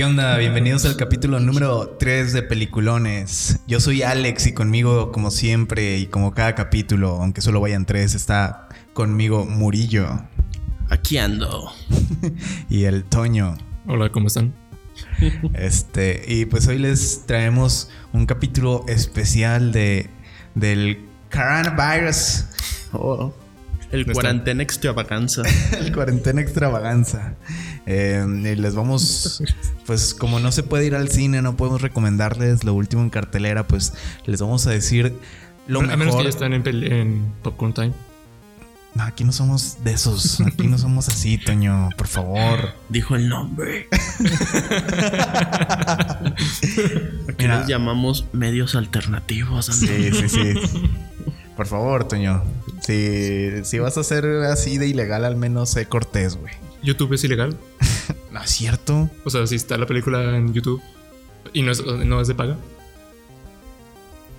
¿Qué onda? Bienvenidos al capítulo número 3 de Peliculones. Yo soy Alex y conmigo, como siempre y como cada capítulo, aunque solo vayan tres, está conmigo Murillo Aquí ando. y el Toño. Hola, ¿cómo están? Este, y pues hoy les traemos un capítulo especial de del coronavirus. Oh, el cuarentena extravaganza. El cuarentena extravaganza. Eh, y les vamos, pues como no se puede ir al cine, no podemos recomendarles lo último en cartelera, pues les vamos a decir lo a menos que mejor. ya están en, Popcorn Time. No, aquí no somos de esos, aquí no somos así, Toño, por favor. Dijo el nombre. Aquí Mira. les llamamos medios alternativos. Sí, sí, sí. Por favor, Toño. Si, si vas a ser así de ilegal, al menos sé cortés, güey. YouTube es ilegal. No es cierto. O sea, si está la película en YouTube y no es, no es de paga.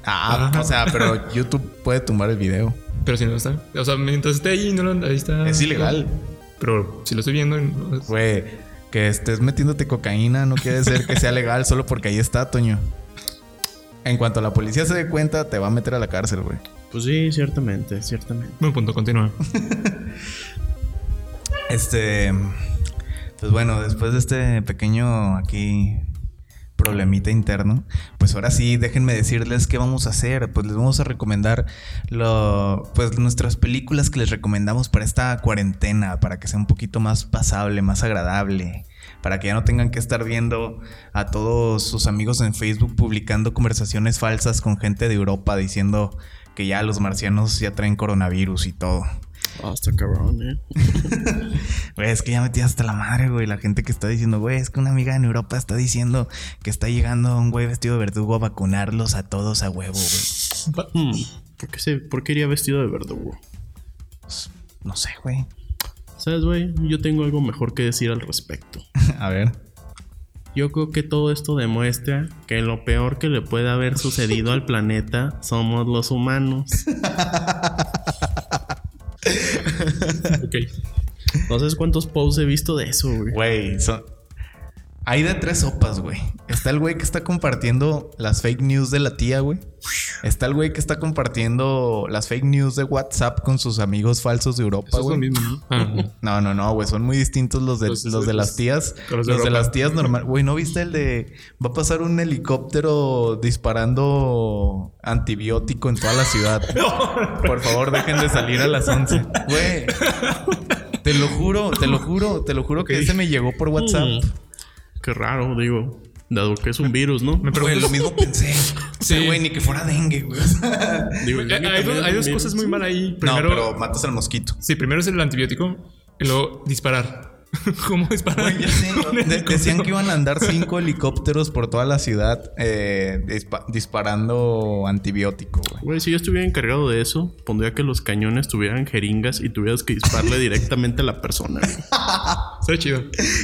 Ah, Ajá. o sea, pero YouTube puede tumbar el video. Pero si no está. O sea, mientras esté ahí, no lo- ahí está. Es ilegal. Pero si lo estoy viendo. no es- Güey, que estés metiéndote cocaína no quiere decir que sea legal solo porque ahí está, Toño. En cuanto la policía se dé cuenta, te va a meter a la cárcel, güey. Pues sí, ciertamente, ciertamente. Buen punto, continúa. Este. Pues bueno, después de este pequeño aquí problemita interno, pues ahora sí, déjenme decirles qué vamos a hacer. Pues les vamos a recomendar lo, pues nuestras películas que les recomendamos para esta cuarentena, para que sea un poquito más pasable, más agradable. Para que ya no tengan que estar viendo a todos sus amigos en Facebook publicando conversaciones falsas con gente de Europa diciendo que ya los marcianos ya traen coronavirus y todo. Hasta cabrón, eh. Güey, es que ya metí hasta la madre, güey. La gente que está diciendo, güey, es que una amiga en Europa está diciendo que está llegando un güey vestido de verdugo a vacunarlos a todos a huevo, güey. Hmm, ¿Por qué, se, ¿Por qué iría vestido de verdugo? No sé, güey. ¿Sabes, güey? Yo tengo algo mejor que decir al respecto. A ver. Yo creo que todo esto demuestra que lo peor que le puede haber sucedido al planeta somos los humanos. Ok. No sabes cuántos posts he visto de eso, güey. Güey, son... Hay de tres sopas, güey. Está el güey que está compartiendo las fake news de la tía, güey. Está el güey que está compartiendo las fake news de WhatsApp con sus amigos falsos de Europa, Eso es lo güey. mismo, ¿no? Ah, No, no, no, güey. Son muy distintos los de, Los- los, de las tías. Los, los de las tías normal. Güey, ¿no viste el de... Va a pasar un helicóptero disparando antibiótico en toda la ciudad? Por favor, dejen de salir a las 11. Güey. Te lo juro, te lo juro, te lo juro que ese me llegó por WhatsApp. Mm, Qué raro, digo. Dado que es un virus, ¿no? Me pregunto. lo mismo pensé. Sí, Sí. güey, ni que fuera dengue, güey. Digo, Hay, dos, hay dos cosas muy mal ahí. No, Primero, pero matas al mosquito. sí, primero es el antibiótico y luego disparar. ¿Cómo disparar? Ya sé, de- decían que iban a andar cinco helicópteros por toda la ciudad eh, dispa- disparando antibiótico, güey. Güey, si yo estuviera encargado de eso, pondría que los cañones tuvieran jeringas y tuvieras que dispararle directamente a la persona. güey. Está chido.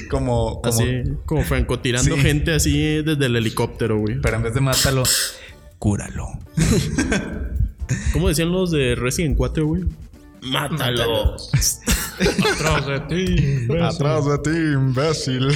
Como, como Así, como francotirando Sí. gente así desde el helicóptero, güey. pero en vez de mátalo, cúralo. ¿Cómo decían los de Resident 4, güey? Mátalo. Atrás de ti. imbécil. Atrás de ti, imbécil.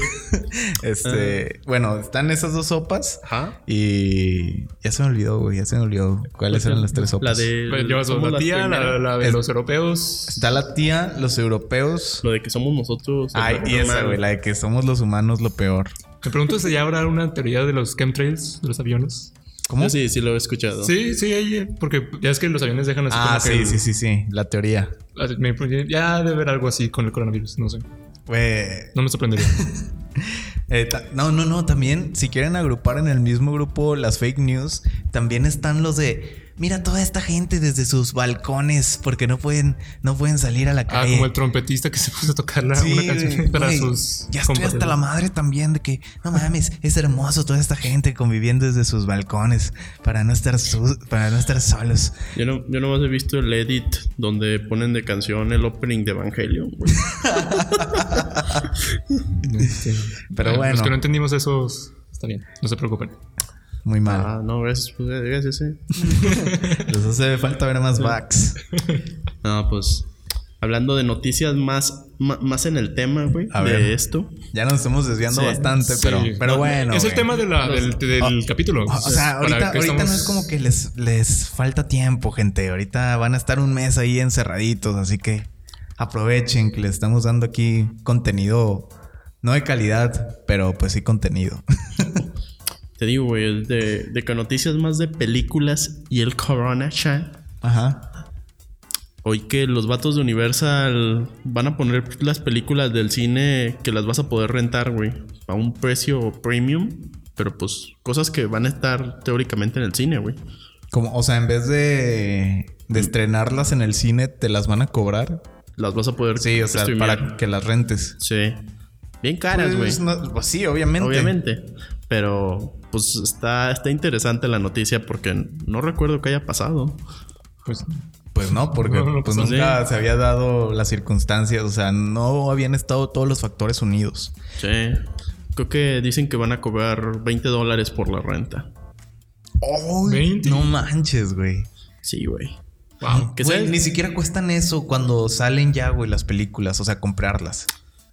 este, bueno, están esas dos sopas Ajá. y ya se me olvidó, güey, ya se me olvidó cuáles eran las tres sopas. La de. Pues llevas somos la tía, la, la de Es- los europeos. Está la tía, los europeos. Lo de que somos nosotros. Ay, y esa, güey, la de que somos los humanos lo peor. Me pregunto si ya habrá una teoría de los chemtrails, de los aviones. ¿Cómo? Sí, sí lo he escuchado. Sí, sí, ahí, porque ya es que los aviones dejan así Ah, como sí, sí, sí, sí, la teoría. ya debe haber algo así con el coronavirus, no sé. No me sorprendería. Eh, no, no, no, también si quieren agrupar en el mismo grupo las fake news, también están los de mira toda esta gente desde sus balcones porque no pueden no pueden salir a la Ah, calle. como el trompetista que se puso a tocar la, Sí, una canción para sus ya estoy hasta la madre también de que no mames, es hermoso toda esta gente conviviendo desde sus balcones para no estar su- para no estar solos. Yo, no, yo nomás he visto el edit donde ponen de canción el opening de Evangelion, güey. Este, Pero bueno. Los que no entendimos esos, está bien, no se preocupen. Muy mal. Ah, no, gracias, pues, gracias, eh. Les hace falta ver más backs. No, pues. hablando de noticias más, más en el tema, güey, A de ver. esto. Ya nos estamos desviando Sí, bastante, pero, Sí. pero No, bueno. Es el tema de la- del, del capítulo. O sea, ahorita, ahorita no es como que les, les falta tiempo, gente. Ahorita van a estar un mes ahí encerraditos, así que aprovechen que les estamos dando aquí contenido, no de calidad, pero pues sí contenido. Te digo, güey, es de, de que noticias más de películas y el Corona. Ajá. Hoy que los vatos de Universal van a poner las películas del cine que las vas a poder rentar, güey, a un precio premium. Pero pues cosas que van a estar teóricamente en el cine, güey. Como, o sea, en vez de, de estrenarlas en el cine, te las van a cobrar. Las vas a poder Sí, o sea, streamear. para que las rentes. Sí. Bien caras, güey. Pues, no- pues sí, obviamente. Obviamente. Pero pues está, está interesante la noticia porque no recuerdo que haya pasado. Pues, Pues no, porque No, pues pues nunca se había dado las circunstancias, o sea, no habían estado todos los factores unidos. Sí. Creo que dicen que van a cobrar 20 dólares por la renta. ¡Ay! 20. No manches, güey. Sí, güey. wow. Que Güey, ni siquiera cuestan eso cuando salen ya, güey, las películas, o sea, comprarlas.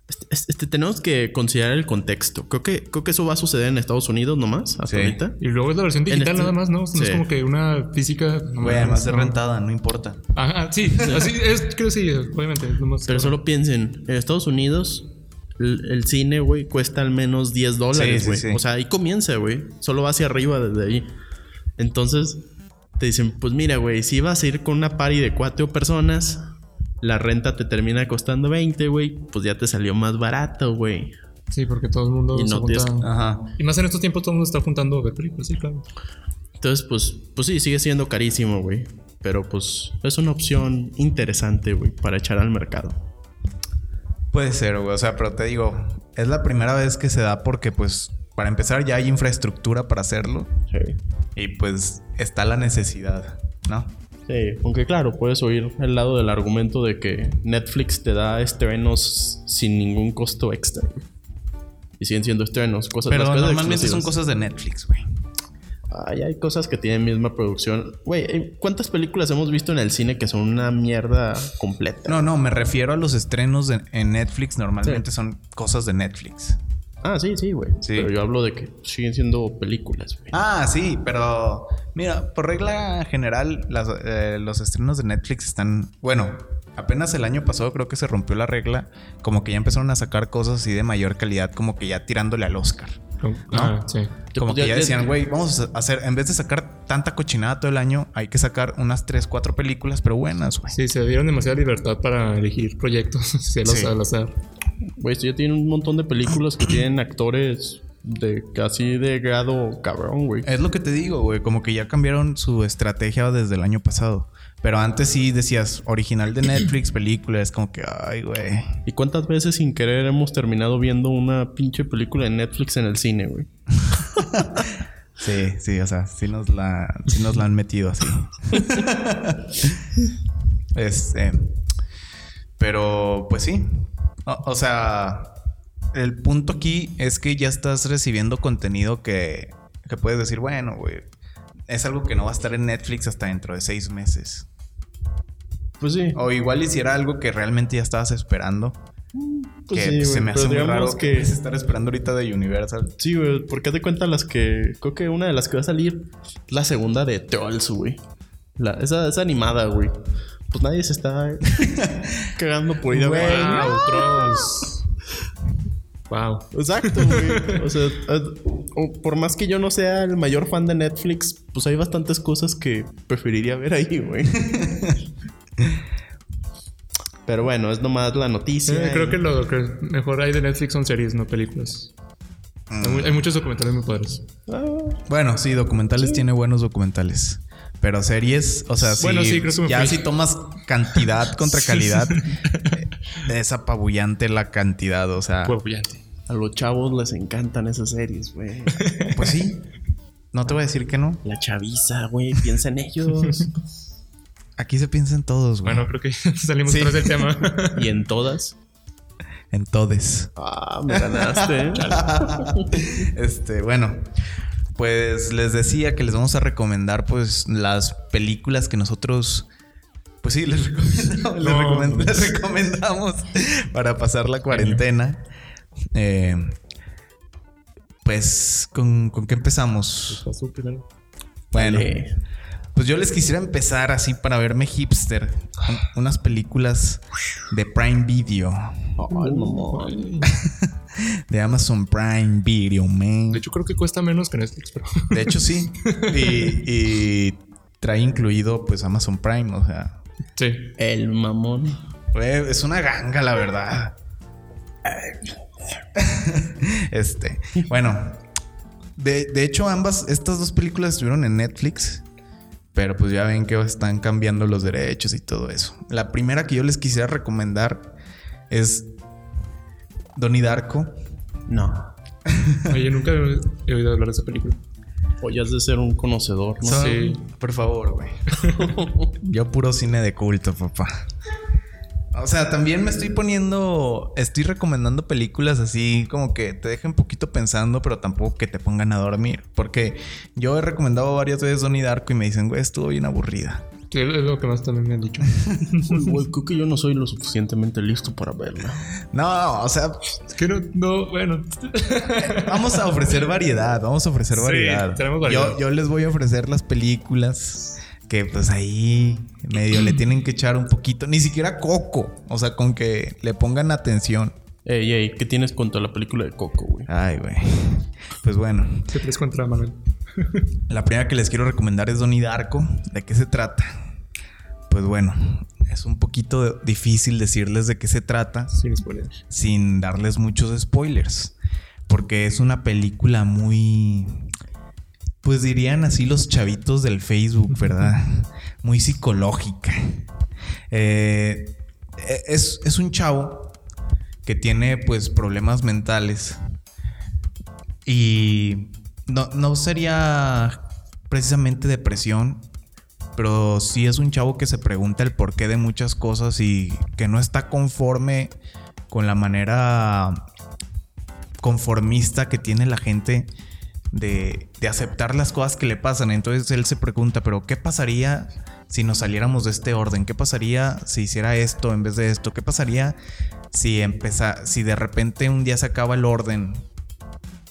Este, este, tenemos que considerar el contexto. Creo que, creo que eso va a suceder en Estados Unidos nomás, hasta Sí. ahorita. Y luego es la versión digital este- nada más, ¿no? No Sí. es como que una física. no Güey, además no. rentada, no importa. Ajá, sí, así es, creo que sí, obviamente. nomás- Pero solo piensen, en Estados Unidos el, el cine, güey, cuesta al menos 10 dólares, Sí, sí, güey. sí. O sea, ahí comienza, güey. Solo va hacia arriba desde ahí. Entonces, te dicen, pues mira, güey, si vas a ir con una party de cuatro personas, la renta te termina costando 20, güey, pues ya te salió más barato, güey. Sí, porque todo el mundo Y se no tienes- junta- Ajá. Y más en estos tiempos todo el mundo está juntando a ver películas, sí, claro. Entonces, pues, pues sí, sigue siendo carísimo, güey. Pero pues es una opción interesante, güey, para echar al mercado. Puede ser, güey, o sea, pero te digo, es la primera vez que se da porque, pues, para empezar ya hay infraestructura para hacerlo Sí. y pues está la necesidad, ¿no? Sí, aunque claro, puedes oír el lado del argumento de que Netflix te da estrenos sin ningún costo extra. Y siguen siendo estrenos, cosas Pero cosas normalmente son cosas de Netflix, güey. Ay, hay cosas que tienen misma producción. Güey, eh, ¿cuántas películas hemos visto en el cine que son una mierda completa? No, no, me refiero a los estrenos de- en Netflix, normalmente son cosas de Netflix. Ah, sí, sí, güey. Sí. Pero yo hablo de que siguen siendo películas, güey. Ah, sí, pero mira, por regla general, las, eh, los estrenos de Netflix están, bueno, apenas el año pasado creo que se rompió la regla, como que ya empezaron a sacar cosas así de mayor calidad, como que ya tirándole al Oscar. Ah, sí. Como Pues que ya- decían, güey, vamos a hacer, en vez de sacar tanta cochinada todo el año, hay que sacar unas 3, 4 películas, pero buenas, güey. Sí, se dieron demasiada libertad para elegir proyectos celos Sí. al azar. Güey, esto ya tiene un montón de películas que tienen actores de casi de grado cabrón, güey. Es lo que te digo, güey, como que ya cambiaron su estrategia desde el año pasado. Pero antes sí decías, original de Netflix, película, es como que, ay, güey. ¿Y cuántas veces sin querer hemos terminado viendo una pinche película de Netflix en el cine, güey? Sí, sí, o sea, sí nos la, sí nos la han metido así. este. Pero, pues sí. O, o sea, el punto aquí es que ya estás recibiendo contenido que, que puedes decir, bueno, güey, es algo que no va a estar en Netflix hasta dentro de seis meses. Pues sí. O igual hiciera algo que realmente ya estabas esperando. Pues que sí, se güey, me hace muy raro que- que estar esperando ahorita de Universal. Sí, güey, porque te cuenta las que. Creo que una de las que va a salir es la segunda de Trolls, güey. Esa, esa animada, güey. Pues nadie se está cagando por ir a Güey, ver. Wow, trolls. Wow. Exacto, güey. O sea, o por más que yo no sea el mayor fan de Netflix, pues hay bastantes cosas que preferiría ver ahí, güey. Pero bueno, es nomás la noticia. Eh, creo que lo que mejor hay de Netflix son series, no películas. Hay, mu- hay muchos documentales muy padres. Ah, Bueno, sí, documentales tiene buenos documentales. Pero series, o sea, Bueno, sí, sí, creo que ya fui. si tomas cantidad contra calidad, eh, es apabullante la cantidad, o sea, Apabullante. a los chavos les encantan esas series, güey. pues sí. No te voy a decir que no. La chaviza, güey, piensa en ellos. Aquí se piensa en todos, güey. Bueno, creo que salimos Sí. atrás del tema. y en todas. En todes. Ah, me ganaste. ¿eh? este, bueno, pues les decía que les vamos a recomendar pues las películas que nosotros Pues sí, les recomendamos, les, No, recomend- pues. les recomendamos para pasar la cuarentena. Eh, pues, ¿con, ¿con qué empezamos? Primero. Bueno, pues yo les quisiera empezar así para verme hipster. un- unas películas de Prime Video. Ay, mamón. Ay. De Amazon Prime Video, man. De hecho, creo que cuesta menos que Netflix, pero. De hecho, sí. Y, y trae incluido pues Amazon Prime, o sea. Sí. El mamón. es una ganga, la verdad. Este. Bueno. De, de hecho, ambas, estas dos películas estuvieron en Netflix. Pero pues ya ven que están cambiando los derechos y todo eso. La primera que yo les quisiera recomendar es Donnie Darko. No. Oye, nunca he oído hablar de esa película. O ya has de ser un conocedor, ¿no? Son- Sí. Por favor, güey. Yo puro cine de culto, papá. O sea, también me estoy poniendo, estoy recomendando películas así como que te dejen poquito pensando, pero tampoco que te pongan a dormir. Porque yo he recomendado varias veces Donnie Darko y me dicen, güey, estuvo bien aburrida. Sí, es lo que más también me han dicho. Creo que yo no soy lo suficientemente listo para verla. No, o sea, Es que no, no, bueno. vamos a ofrecer variedad, vamos a ofrecer Sí, variedad. tenemos variedad. Yo, yo les voy a ofrecer las películas que pues ahí medio le tienen que echar un poquito, ni siquiera coco, o sea, con que le pongan atención. Ey, ey, ¿qué tienes contra la película de Coco, güey? Ay, güey. Pues bueno, ¿Qué traes contra Manuel? La primera que les quiero recomendar es Donnie Darko. ¿De qué se trata? Pues bueno, es un poquito difícil decirles de qué se trata Sin spoiler. sin darles muchos spoilers. Porque es una película muy. Pues dirían así los chavitos del Facebook, ¿verdad? Muy psicológica. Eh, es, es un chavo que tiene pues problemas mentales. Y no, no sería precisamente depresión, pero sí es un chavo que se pregunta el porqué de muchas cosas y que no está conforme con la manera conformista que tiene la gente de, aceptar las cosas que le pasan. Entonces él se pregunta, pero ¿qué pasaría si nos saliéramos de este orden? ¿Qué pasaría si hiciera esto en vez de esto? ¿Qué pasaría si empeza, si de repente un día se acaba el orden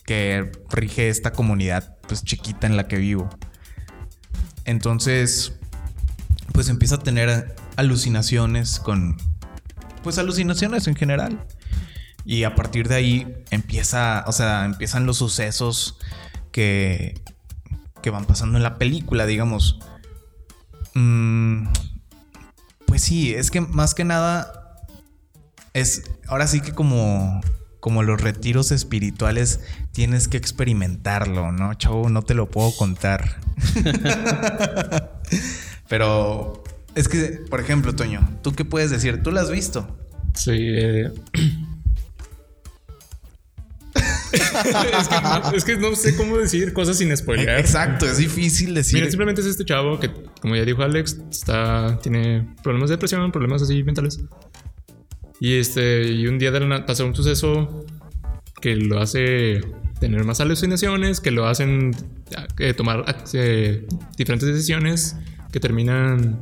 que rige esta comunidad pues chiquita en la que vivo? Entonces, pues empieza a tener alucinaciones con pues alucinaciones en general. Y a partir de ahí empieza, o sea, empiezan los sucesos que, que van pasando en la película, digamos. Mm, pues sí, es que más que nada es, ahora sí que como, como los retiros espirituales tienes que experimentarlo, ¿no? Chavo, no te lo puedo contar. Pero es que, por ejemplo, Toño, ¿tú qué puedes decir? ¿Tú lo has visto? Sí. eh. es, que no, es que no sé cómo decir cosas sin spoiler. Exacto, es difícil decir. Mira, simplemente es este chavo que, como ya dijo Alex, está, tiene problemas de depresión, problemas así mentales. Y este, y un día de la pasa un suceso que lo hace tener más alucinaciones, que lo hacen eh, tomar eh, diferentes decisiones que terminan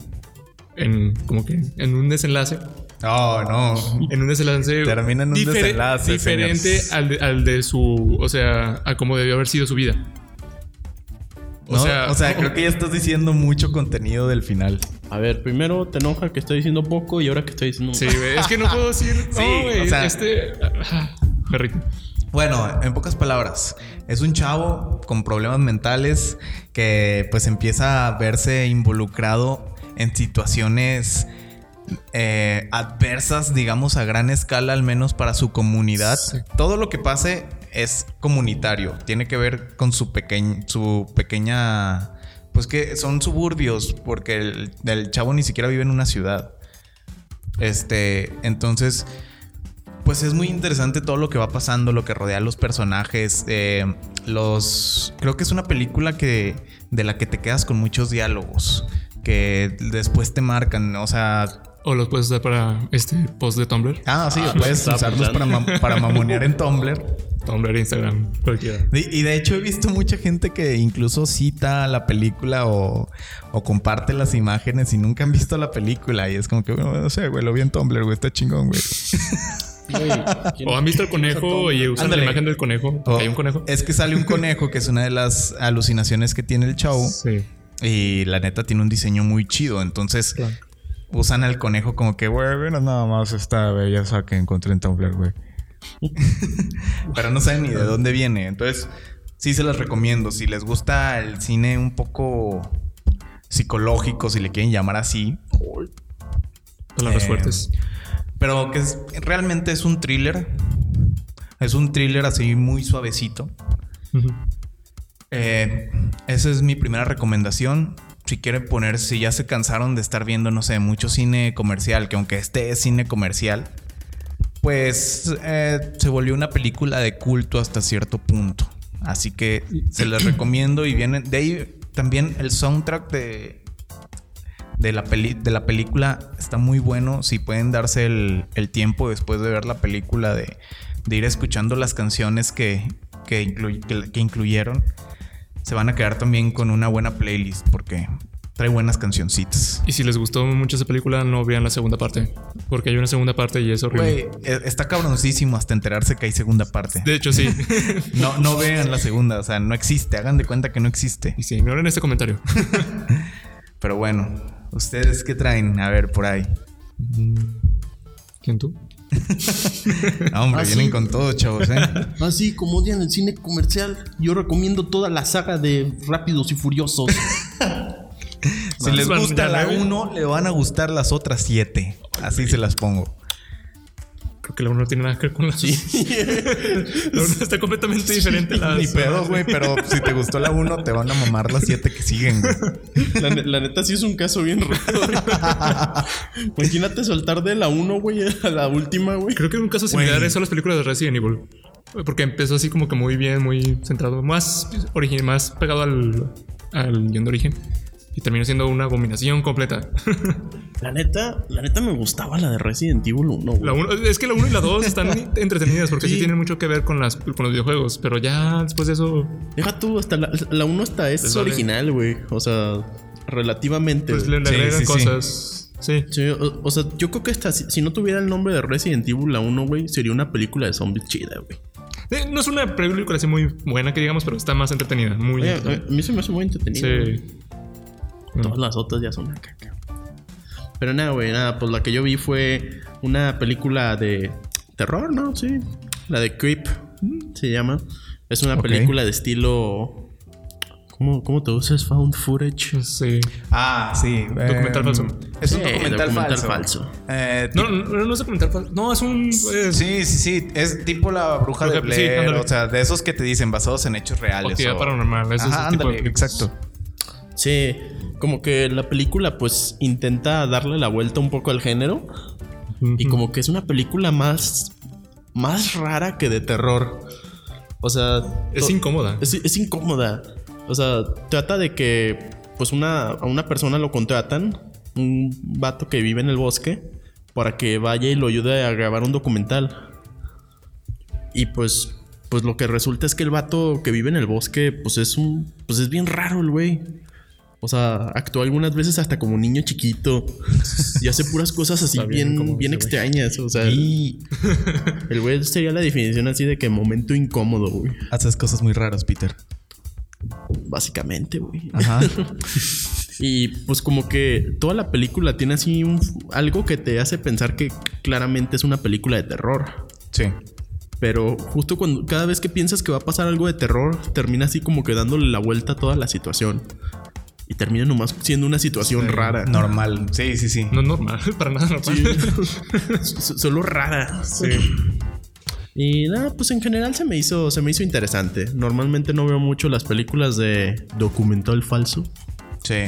en como que en un desenlace. No, no. En un desenlace. Termina en un desenlace, Diferente al de, al de su. O sea, a cómo debió haber sido su vida. O, sea, o sea, creo que ya estás diciendo mucho contenido del final. A ver, primero te enoja que estoy diciendo poco y ahora que estoy diciendo... Sí, güey. Es que no puedo decir. Sí, no, güey. o sea- este. ah, Perrito. Bueno, en pocas palabras, es un chavo con problemas mentales que pues empieza a verse involucrado en situaciones eh, adversas, digamos, a gran escala, al menos para su comunidad. Sí. Todo lo que pase es comunitario, tiene que ver con su, pequeñ- su pequeña... Pues que son suburbios, porque el, el chavo ni siquiera vive en una ciudad. Este, entonces, pues es muy interesante todo lo que va pasando, lo que rodea a los personajes. eh, los. Creo que es una película que. de la que te quedas con muchos diálogos. Que después te marcan. O sea. O los puedes usar para este post de Tumblr. Ah, sí, Ah, puedes usarlos para, para mamonear en Tumblr. Tumblr, Instagram, cualquiera. Y y de hecho he visto mucha gente que incluso cita la película o, o comparte las imágenes y nunca han visto la película. Y es como que, bueno, no sé, güey, lo vi en Tumblr, güey, está chingón, güey. Güey, ¿quién- O han visto el conejo y usan Ándale. la imagen del conejo. hay un conejo. Es que sale un conejo, que es una de las alucinaciones que tiene el show. Sí. Y la neta tiene un diseño muy chido. Entonces Claro. usan al conejo como que, güey, mira nada más esta belleza que encontré en Tumblr, güey. Pero no saben ni de dónde viene. Entonces, sí se las recomiendo. Si les gusta el cine un poco psicológico, si le quieren llamar así. Palabras Eh, fuertes. Pero que es- realmente es un thriller. Es un thriller así muy suavecito. Eh, esa es mi primera recomendación. Si quieren poner, si ya se cansaron de estar viendo, no sé, mucho cine comercial, que aunque este es cine comercial, pues eh, se volvió una película de culto hasta cierto punto. Así que se les recomiendo y vienen de ahí también el soundtrack de, de, la, peli- de la película está muy bueno. Si pueden darse el, el tiempo después de ver la película de, de ir escuchando las canciones que, que, que- que incluyeron, se van a quedar también con una buena playlist porque trae buenas cancioncitas. Y si les gustó mucho esa película, no vean la segunda parte. Porque hay una segunda parte y es horrible. E- está cabroncísimo hasta enterarse que hay segunda parte. De hecho, sí. No, no vean la segunda, o sea, no existe, hagan de cuenta que no existe. y sí, ignoren este comentario. Pero bueno, ¿ustedes qué traen? A ver, por ahí. ¿Quién tú? Ah, hombre, Ah, vienen con todo, chavos, ¿eh? Así Ah, como odian el cine comercial, yo recomiendo toda la saga de Rápidos y Furiosos. Si les gusta la nueve. 1, le van a gustar las otras 7. Así se las pongo. Creo que la uno no tiene nada que ver con la Sí. La uno está completamente diferente. a las Ni pedo, güey, pero si te gustó la 1, te van a mamar las 7 que siguen. La, ne- la neta sí es un caso bien raro. Imagínate soltar de la 1, güey, a la última, güey. Creo que un caso similar Güey. es a las películas de Resident Evil. Porque empezó así como que muy bien, muy centrado, más origen, más pegado al, al guion de origen. Y terminó siendo una abominación completa. La neta, la neta me gustaba la de Resident Evil 1, güey. La uno- es que la 1 y la 2 están entretenidas porque sí. Sí. tienen mucho que ver con, las, con los videojuegos. Pero ya después de eso, Deja tú, hasta la, la 1 hasta es original, güey. O sea, relativamente. pues le, le Sí, agregan sí, sí. cosas. Sí. Sí, o, o sea, yo creo que hasta si, si no tuviera el nombre de Resident Evil la 1, güey, sería una película de zombies chida, güey. Eh, No es una película así muy buena que digamos, pero está más entretenida. Muy. Oye, a a mí se me hace muy entretenido. güey. sí. Todas las otras ya son una caca. Pero nada, güey, nada, pues la que yo vi fue una película de terror, ¿no? Sí. La de Creep se llama. Es una película de estilo. ¿Cómo, cómo te usas found footage? Sí. Ah, sí. Documental falso. Es un Sí, documental, documental falso. falso. Eh, No, no, no es documental. fal- No, es un. es- Sí, sí, sí. Es tipo la bruja de Bruja- sí, Blair. ándale. o sea, de esos que te dicen basados en hechos reales. Actividad o- paranormal, ese es Ajá, el tipo de ándale, películas. exacto. Sí, como que la película pues intenta darle la vuelta un poco al género. Y como que es una película más. más rara que de terror. O sea. Es incómoda. Es, es incómoda. O sea, trata de que pues una, a una persona lo contratan, un vato que vive en el bosque, para que vaya y lo ayude a grabar un documental. Y pues, pues lo que resulta es que el vato que vive en el bosque, pues es un, pues es bien raro el güey. O sea, actuó algunas veces hasta como niño chiquito y hace puras cosas así Está bien bien, extrañas. O sea, Y el güey sería la definición así de que momento incómodo, güey. haces cosas muy raras, Peter. Básicamente, güey. Ajá. Y pues como que toda la película tiene así un, algo que te hace pensar que claramente es una película de terror. sí. Pero justo cuando cada vez que piensas que va a pasar algo de terror, termina así como que dándole la vuelta a toda la situación. Y termina nomás siendo una situación rara. Normal. Sí, sí, sí. No es normal, para nada normal. Solo rara. Sí. Y nada, pues en general se me hizo, se me hizo interesante. Normalmente no veo mucho las películas de documental falso. Sí.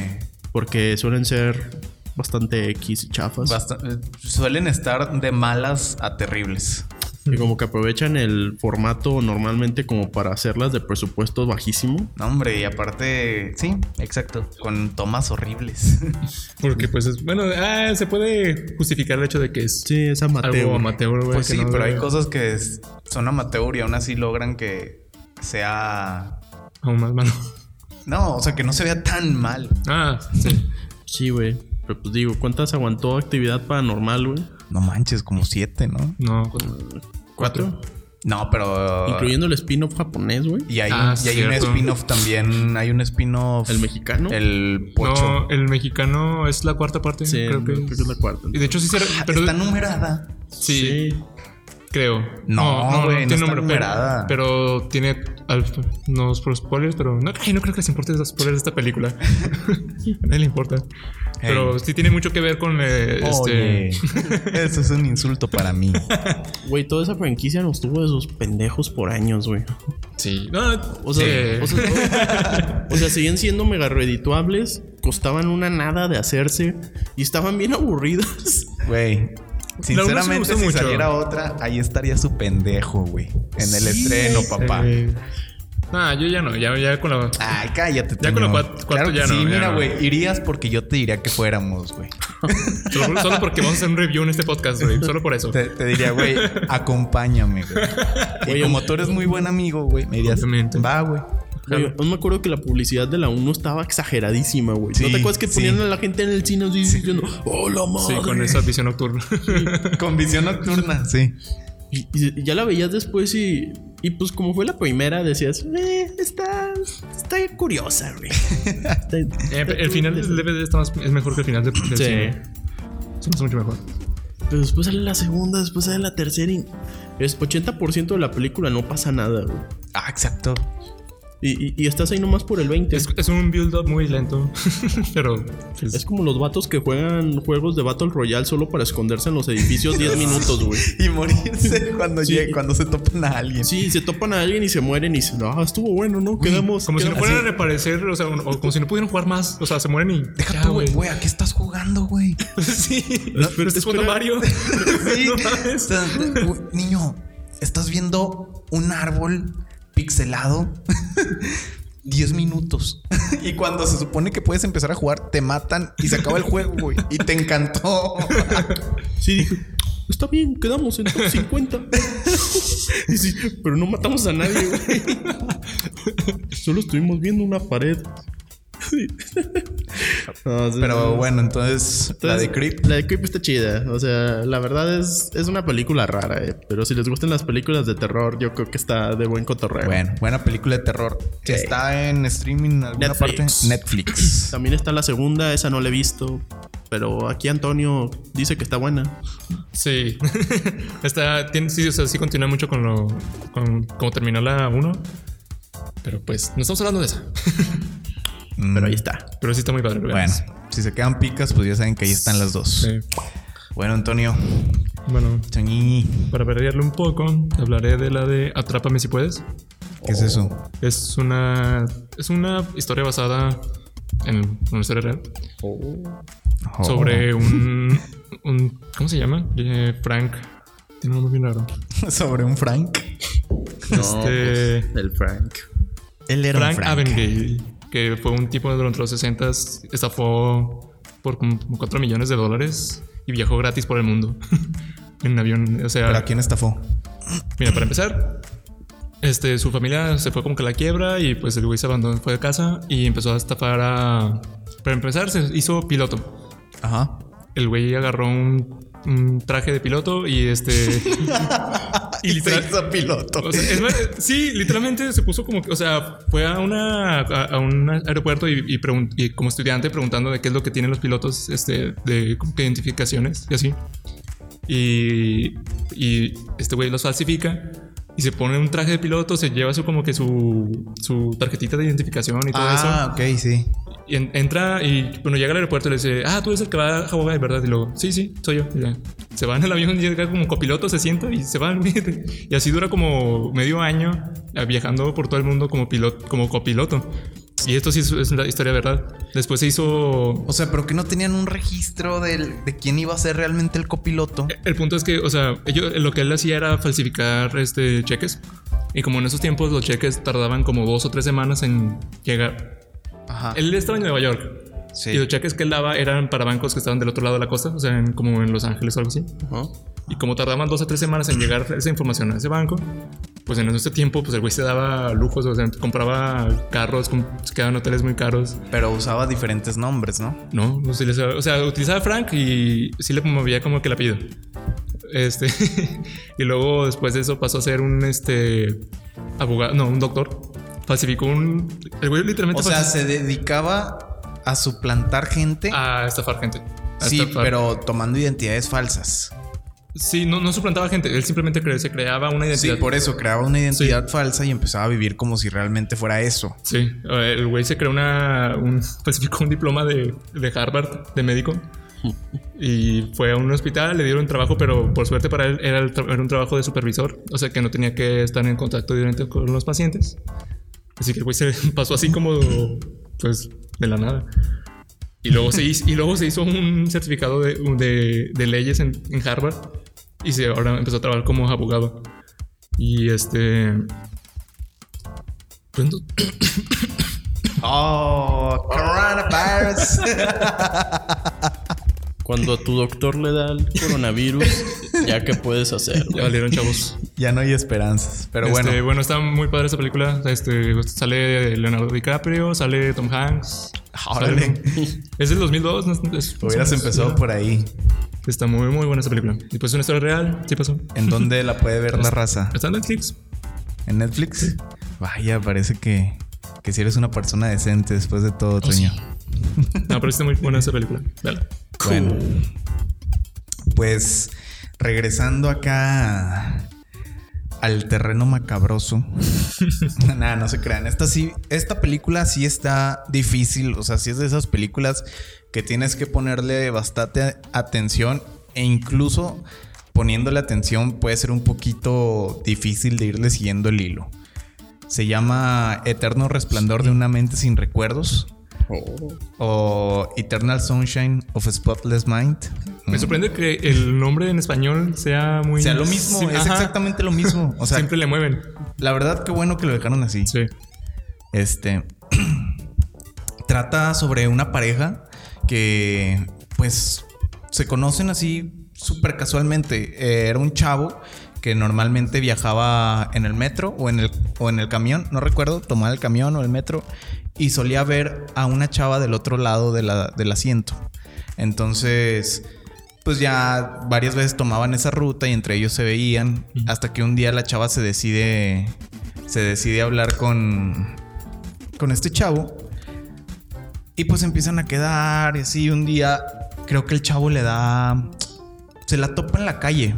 Porque suelen ser bastante X y chafas. Suelen estar de malas a terribles. Y como que aprovechan el formato normalmente como para hacerlas de presupuesto bajísimo. No, hombre, y aparte, sí, exacto, con tomas horribles. Porque pues es, bueno, ah, se puede justificar el hecho de que es Sí, es amateur. algo amateur, güey. Pues sí, no pero hay cosas que es- son amateur y aún así logran que sea... Aún más malo. No, o sea, que no se vea tan mal. Ah, sí. Sí, güey. Pero pues digo, ¿cuántas aguantó actividad paranormal, güey? No manches, como siete, ¿no? No. ¿Cuatro? No, pero... Incluyendo el spin-off japonés, güey. Y hay, Ah, y hay un spin-off también. Hay un spin-off. ¿El mexicano? El pocho. No, el mexicano es la cuarta parte. Sí, creo que, creo que es la cuarta. Y de hecho sí se... Ah, Pero, Está numerada. sí, creo. No, güey, no tiene está número, pero, numerada. pero tiene no es por spoilers, pero no, ay, no creo que les importe los spoilers de esta película. A nadie le importa. Pero sí tiene mucho que ver con eh, Oye, este. eso es un insulto para mí. Güey, toda esa franquicia nos tuvo de sus pendejos por años, güey. Sí. No, O sea, sí. o, sea, o sea, siguen siendo mega redituables, costaban una nada de hacerse y estaban bien aburridas. Güey. Sinceramente, si mucho. saliera otra, ahí estaría su pendejo, güey. En el Sí. estreno, papá. Eh, nah, yo ya no, ya, ya con la. Ay, cállate. Ya con Toño. lo cuat- cuarto Claro que ya sí, no, ya mira, no. güey. Irías porque yo te diría que fuéramos, güey. Solo, solo porque vamos a hacer un review en este podcast, güey. Solo por eso. Te, te diría, güey, acompáñame, güey. Y Oye, como tú eres muy buen amigo, güey, me dirías, Obviamente. va, güey. Güey, no me acuerdo que la publicidad de la 1 estaba exageradísima, güey. Sí, ¿No te acuerdas que sí. ponían a la gente en el cine así diciendo, ¡Oh, la madre! Sí, con esa visión nocturna. Con visión nocturna, sí. Y, y ya la veías después y, y pues como fue la primera decías, eh, está, está curiosa, güey. Está- Eh, está el final del. DVD está más, es mejor que el final del, del Sí. cine. Se me hace mucho mejor. Pero después sale la segunda, después sale la tercera y es 80% de la película no pasa nada, güey. Ah, exacto. Y, y- y estás ahí nomás por el 20. Es, es un build-up muy lento. Pero. pues, Es como los vatos que juegan juegos de Battle Royale solo para esconderse en los edificios 10 minutos, güey. Y morirse cuando, Sí. llegue- cuando se topan a alguien. Sí, se topan a alguien y se mueren y dicen, ah, estuvo bueno, ¿no? Quedamos. como si no a reaparecer, o sea, o, o como si no pudieran jugar más. O sea, se mueren y. Deja ya, tú, güey. Güey, ¿a qué estás jugando, güey? sí. No, pero estás jugando. Mario. Sí. No niño, estás viendo un árbol pixelado 10 minutos. y cuando se supone que puedes empezar a jugar, te matan y se acaba el juego, güey. Y te encantó. Sí, dije, está bien, quedamos en top 50. Y sí, pero no matamos a nadie, güey. Solo estuvimos viendo una pared. No, sí, Pero bueno, entonces, la de Creep. La de Creep está chida. O sea, la verdad es, es una película rara, eh. Pero si les gustan las películas de terror, yo creo que está de buen cotorreo. Bueno, buena película de terror. Sí. Está en streaming en alguna Netflix. parte. Netflix. También está la segunda, esa no la he visto. Pero aquí Antonio dice que está buena. Sí. Está, tiene, sí, o sea, sí continúa mucho con lo. con cómo terminó la 1. Pero pues, no estamos hablando de Pero ahí está. Pero sí está muy padre. Bueno, si se quedan picas, pues ya saben que ahí están las dos. Sí. Bueno, Antonio. Bueno, Toñi, para variarle un poco, hablaré de la de Atrápame si puedes. ¿qué es eso? Es una. Es una historia basada en una historia real. Oh. Sobre un, un. ¿Cómo se llama? Eh, Frank. Tiene un nombre bien raro. Sobre un Frank. Este. El Frank. Él era Frank, un Frank. Avengale, que fue un tipo durante los 60 estafó por como 4 millones de dólares y viajó gratis por el mundo en un avión. O sea, ¿Pero a quién estafó? mira, para empezar, este, su familia se fue como que a la quiebra y pues el güey se abandonó, fue de casa y empezó a estafar a. Para empezar, se hizo piloto. Ajá. El güey agarró un, un traje de piloto y este. Y, literal- se hizo piloto. O sea, es más, sí, literalmente se puso como que, o sea, fue a una a, a un aeropuerto y, y, pregun- y como estudiante preguntando de qué es lo que tienen los pilotos, este, de como que identificaciones y así. Y, y este güey los falsifica y se pone un traje de piloto, se lleva su como que su, su tarjetita de identificación y todo ah, ok, sí. eso. Y en- entra y bueno, llega al aeropuerto y le dice, ah, tú eres el que va a Hawái, ¿verdad? Y luego, sí, sí, soy yo. Y ya. Se va en el avión, llega como copiloto, se sienta y se va. Y así dura como medio año eh, viajando por todo el mundo como piloto, como copiloto. Y esto sí es, la historia verdad. Después se hizo. O sea, pero que no tenían un registro del- de quién iba a ser realmente el copiloto. El punto es que, o sea, ellos, lo que él hacía era falsificar este, cheques. Y como en esos tiempos los cheques tardaban como dos o tres semanas en llegar. Ajá. Él estaba en Nueva York. Sí. Y los cheques que él daba eran para bancos que estaban del otro lado de la costa, o sea, en- como en Los Ángeles o algo así. Ajá. Y como tardaban dos o tres semanas en llegar esa información a ese banco, pues en ese tiempo, pues el güey se daba lujos, o sea, compraba carros, se quedaban hoteles muy caros. Pero usaba diferentes nombres, ¿no? No, no utilizaba, o sea, utilizaba Frank y sí le movía como que el apellido. Este, y luego después de eso pasó a ser un este abogado, no, un doctor. Falsificó un. El güey literalmente O sea, se dedicaba a suplantar gente. a estafar gente. A sí, estafar. pero tomando identidades falsas. Sí, no, no suplantaba gente. Él simplemente cre- se creaba una Sí, identidad. por eso creaba una identidad falsa y empezaba a vivir como si realmente fuera eso. Sí, el güey se creó una. Un, falsificó un diploma de, de Harvard de médico. Y fue a un hospital, le dieron trabajo, pero por suerte para él era, el era un trabajo de supervisor. O sea que no tenía que estar en contacto directo con los pacientes. Así que el güey se pasó así como. Pues de la nada. Y luego se hizo, y luego se hizo un certificado de, de- de leyes en, en Harvard. Y se, ahora empezó a trabajar como abogado. Y este. Oh, coronavirus. Cuando a tu doctor le da el coronavirus, ya que puedes hacer. Ya valieron, chavos. ya no hay esperanzas. Pero Este, bueno, bueno, está muy padre esa película. Este, sale Leonardo DiCaprio, sale Tom Hanks. órale. Sale- es del 2002. ¿no? Es- Hubieras empezado por ahí. Está muy, muy buena esa película. Y pues es una historia real. Sí pasó. ¿En dónde la puede ver la raza? Está en Netflix. ¿En Netflix? Vaya, parece que, que si eres una persona decente después de todo, Toño. No, pero está muy buena esa película. Dale. Bueno, pues regresando acá al terreno macabroso. Nada, no se crean. Esta sí, esta película sí está difícil. O sea, sí es de esas películas que tienes que ponerle bastante atención. E incluso poniéndole atención puede ser un poquito difícil de irle siguiendo el hilo. Se llama Eterno Resplandor de una mente sin recuerdos. O Eternal Sunshine of a Spotless Mind. Me sorprende que el nombre en español sea muy. sea lo mismo, Sí, es ajá. exactamente lo mismo. O sea, Siempre le mueven. la verdad que bueno que lo dejaron así. Sí. Este trata sobre una pareja que pues se conocen así súper casualmente. Eh, era un chavo que normalmente viajaba en el metro o en el, o en el camión, no recuerdo, tomaba el camión o el metro y solía ver a una chava del otro lado de la- del asiento. Entonces, pues ya varias veces tomaban esa ruta y entre ellos se veían hasta que un día la chava se decide se decide hablar con con este chavo y pues empiezan a quedar y así un día creo que el chavo le da se la topa en la calle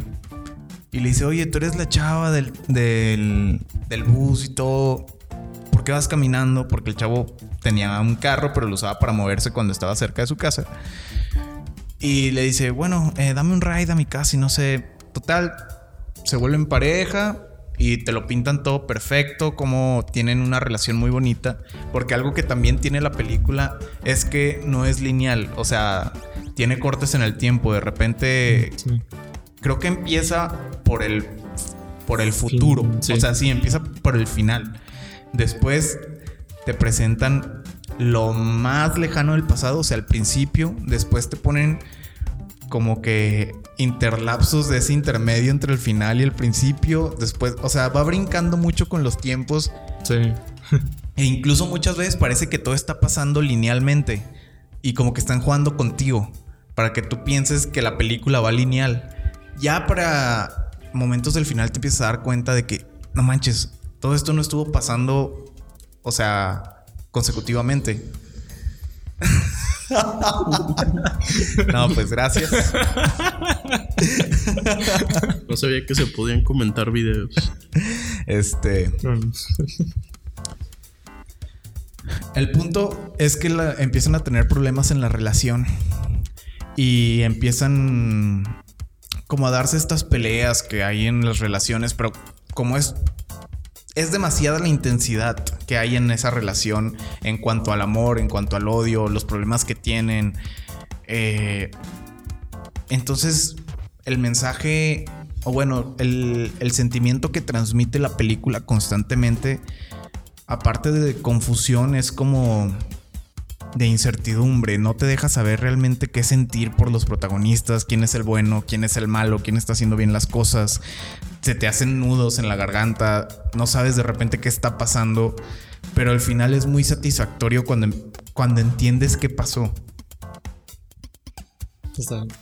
y le dice, oye, tú eres la chava del, del, del bus y todo. ¿Por qué vas caminando? Porque el chavo tenía un carro, pero lo usaba para moverse cuando estaba cerca de su casa. Y le dice, bueno, eh, dame un ride a mi casa y no sé. Total, se vuelven pareja y te lo pintan todo perfecto, como tienen una relación muy bonita. Porque algo que también tiene la película es que no es lineal. O sea, tiene cortes en el tiempo. De repente Sí. creo que empieza por el por el futuro. Sí. O sea, sí, empieza por el final. Después te presentan lo más lejano del pasado, o sea, al principio. Después te ponen como que interlapsos de ese intermedio entre el final y el principio. Después, o sea, va brincando mucho con los tiempos. Sí. E incluso muchas veces parece que todo está pasando linealmente. Y como que están jugando contigo. Para que tú pienses que la película va lineal. Ya para momentos del final te empiezas a dar cuenta de que, no manches, todo esto no estuvo pasando, o sea, consecutivamente. no, pues gracias. No sabía que se podían comentar videos. Este. El punto es que la- empiezan a tener problemas en la relación y empiezan como a darse estas peleas que hay en las relaciones, pero como es es demasiada la intensidad que hay en esa relación en cuanto al amor, en cuanto al odio, los problemas que tienen. Eh, entonces, el mensaje, o bueno, el, el sentimiento que transmite la película constantemente, aparte de confusión, es como de incertidumbre, no te deja saber realmente qué sentir por los protagonistas, quién es el bueno, quién es el malo, quién está haciendo bien las cosas, se te hacen nudos en la garganta, no sabes de repente qué está pasando, pero al final es muy satisfactorio cuando, cuando entiendes qué pasó.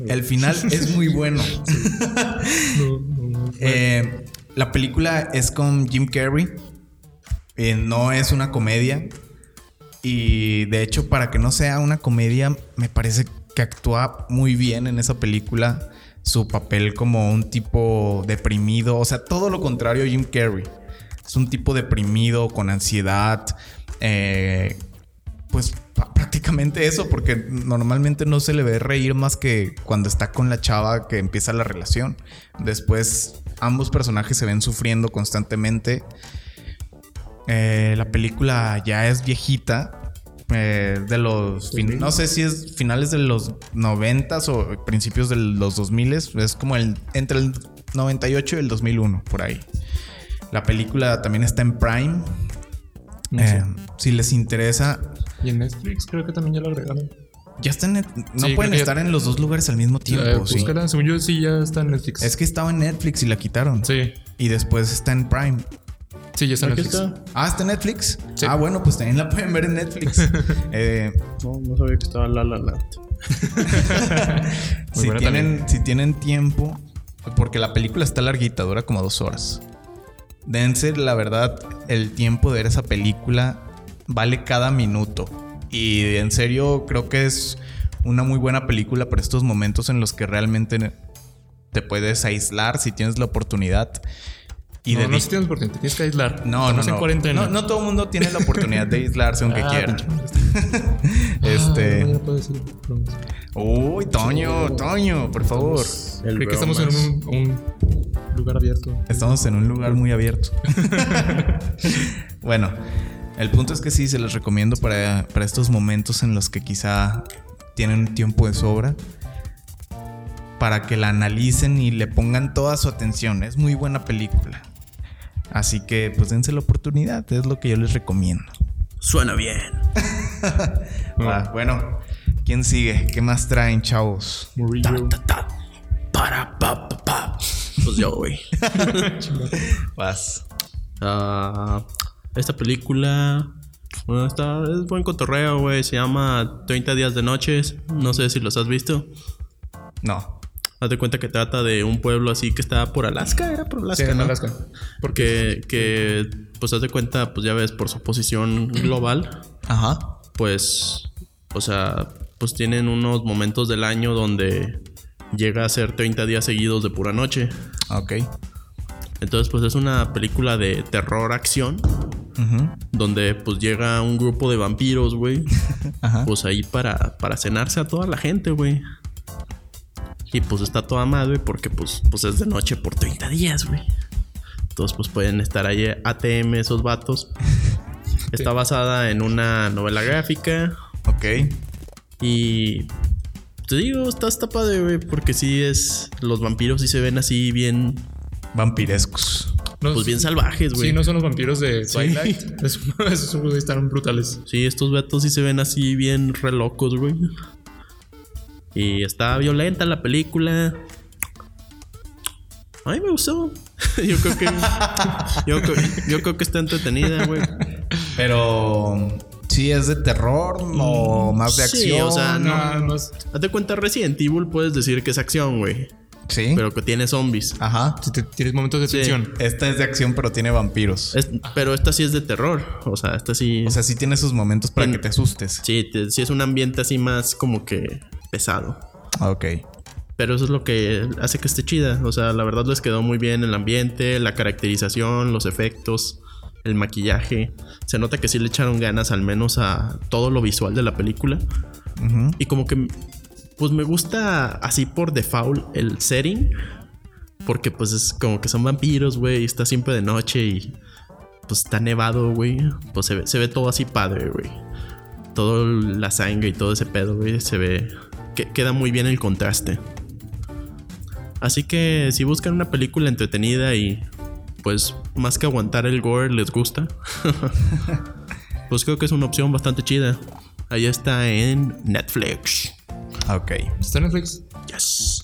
El final es muy bueno. No, no, no. Eh, la película es con Jim Carrey. Eh, no es una comedia. Y de hecho, para que no sea una comedia, me parece que actúa muy bien en esa película. Su papel como un tipo deprimido. O sea, todo lo contrario a Jim Carrey. Es un tipo deprimido, con ansiedad. eh, pues prácticamente eso, porque normalmente no se le ve reír más que cuando está con la chava que empieza la relación. Después ambos personajes se ven sufriendo constantemente. Eh, la película ya es viejita. eh, de los... fin- no sé si es finales de los 90 o principios de los 2000 Es como el, entre el 98 y el 2001, por ahí. La película también está en Prime. No Eh, si les interesa, Y en Netflix creo que también ya lo agregaron. ya están. en- No Sí, pueden estar en los dos lugares al mismo tiempo. Eh, sí. según yo sí ya está en Netflix. Es que estaba en Netflix y la quitaron. Sí, Y después está en Prime. Sí, ya está en Aquí Netflix. está. Ah, está en Netflix. Sí. Ah, bueno, pues también la pueden ver en Netflix. Eh, No, no sabía que estaba La La Land. Si, tienen, si tienen tiempo, porque la película está larguita, dura como dos horas. Dense, la verdad, el tiempo de ver esa película vale cada minuto. Y en serio, creo que es una muy buena película para estos momentos en los que realmente te puedes aislar si tienes la oportunidad. Y no, de no si tienes oportunidad, te tienes que aislar. no, no, Estamos no. cuarentena. No, no todo el mundo tiene la oportunidad de aislarse aunque Ah, quiera. Este. Ah. Uy, Toño, Toño, por favor. Creo que estamos en un, un lugar abierto. Estamos en un lugar muy abierto. bueno, el punto es que sí, se los recomiendo para, para estos momentos en los que quizá tienen tiempo de sobra. Para que la analicen y le pongan toda su atención. Es muy buena película. Así que pues dense la oportunidad, es lo que yo les recomiendo. Suena bien. Va, bueno, ¿quién sigue? ¿Qué más traen, chavos? Ta, para, pa, pa, pa. Pues yo, güey. Vas. Ah, esta película. Bueno, está, es buen cotorreo, güey. Se llama 30 días de noches. No sé si los has visto. No. Haz de cuenta que trata de un pueblo así que está por Alaska. Era por Alaska, Sí, en ¿no? Alaska. Porque Que, pues haz de cuenta, pues ya ves, por su posición global, Ajá. pues, o sea, pues tienen unos momentos del año donde llega a ser 30 días seguidos de pura noche. Ok. Entonces, pues es una película de terror acción, Ujú. donde pues llega un grupo de vampiros, güey, pues ahí para, para cenarse a toda la gente, güey. Y pues está toda madre porque pues, pues es de noche por 30 días, güey. Entonces pues pueden estar ahí ATM esos vatos. Está basada en una novela gráfica Ok. y te digo, está, está padre, güey, porque sí es... Los vampiros sí se ven así bien... Vampirescos. no, Pues bien salvajes, güey. Sí, no son los vampiros de Sí. Twilight. Esos, esos brutales. Sí, estos vatos sí se ven así bien re locos, güey. Y está violenta la película. A mí me gustó. yo creo que. yo, creo- yo creo que está entretenida, güey. Pero. ¿Sí es de terror o más de Sí, acción? o sea, no. No, es- Hazte cuenta, Resident Evil puedes decir que es acción, güey. Sí. Pero que tiene zombies. Ajá. si te- tienes momentos de Sí. Esta es de acción, pero tiene vampiros. Es- pero esta sí es de terror. O sea, esta sí. O sea, sí tiene sus momentos para En- que te asustes. sí, te- sí es un ambiente así más como que pesado. Ok. Pero eso es lo que hace que esté chida. O sea, la verdad les quedó muy bien el ambiente, la caracterización, los efectos, el maquillaje. Se nota que sí le echaron ganas al menos a todo lo visual de la película. Y como que, pues me gusta así por default el setting. Porque pues es como que son vampiros, güey, y está siempre de noche y... pues está nevado, güey, pues se ve, se ve todo así padre, güey. Todo la sangre y todo ese pedo, güey, se ve... que- queda muy bien el contraste. Así que si buscan una película entretenida y pues más que aguantar el gore les gusta, pues creo que es una opción bastante chida. Ahí está en Netflix. Ok. ¿Está en Netflix? Yes.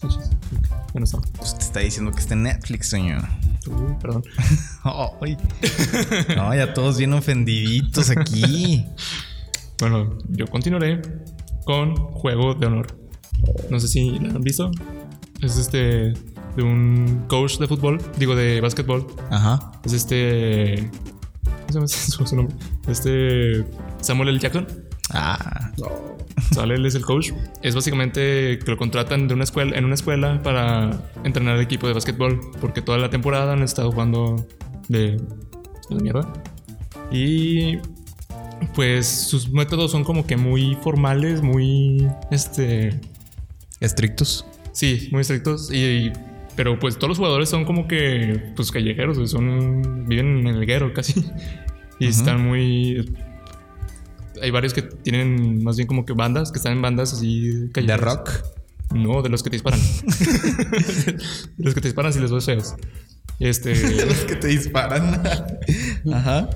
Está. Pues te está diciendo que está en Netflix, señor. Perdón. Ay. No, ya todos bien ofendiditos aquí. Bueno, yo continuaré con Juego de Honor. No sé si la han visto. Es este de un coach de fútbol, digo de básquetbol. Ajá. Es este. ¿Cómo se llama su, nombre? Este. Samuel L. Jackson. Ah. Sale, él es el coach. Es básicamente que lo contratan de una escuela, en una escuela para entrenar el equipo de básquetbol. Porque toda la temporada han estado jugando de, de mierda. Y pues sus métodos son como que muy formales, muy este. Estrictos. Sí, muy estrictos. Y, pero pues todos los jugadores son como que pues callejeros, son viven en el guero casi. Y están muy hay varios que tienen más bien como que bandas, que están en bandas así ¿De callejeras. rock? No, de los que te disparan. de los que te disparan si les ves feos. Este, Los que te disparan. Ajá.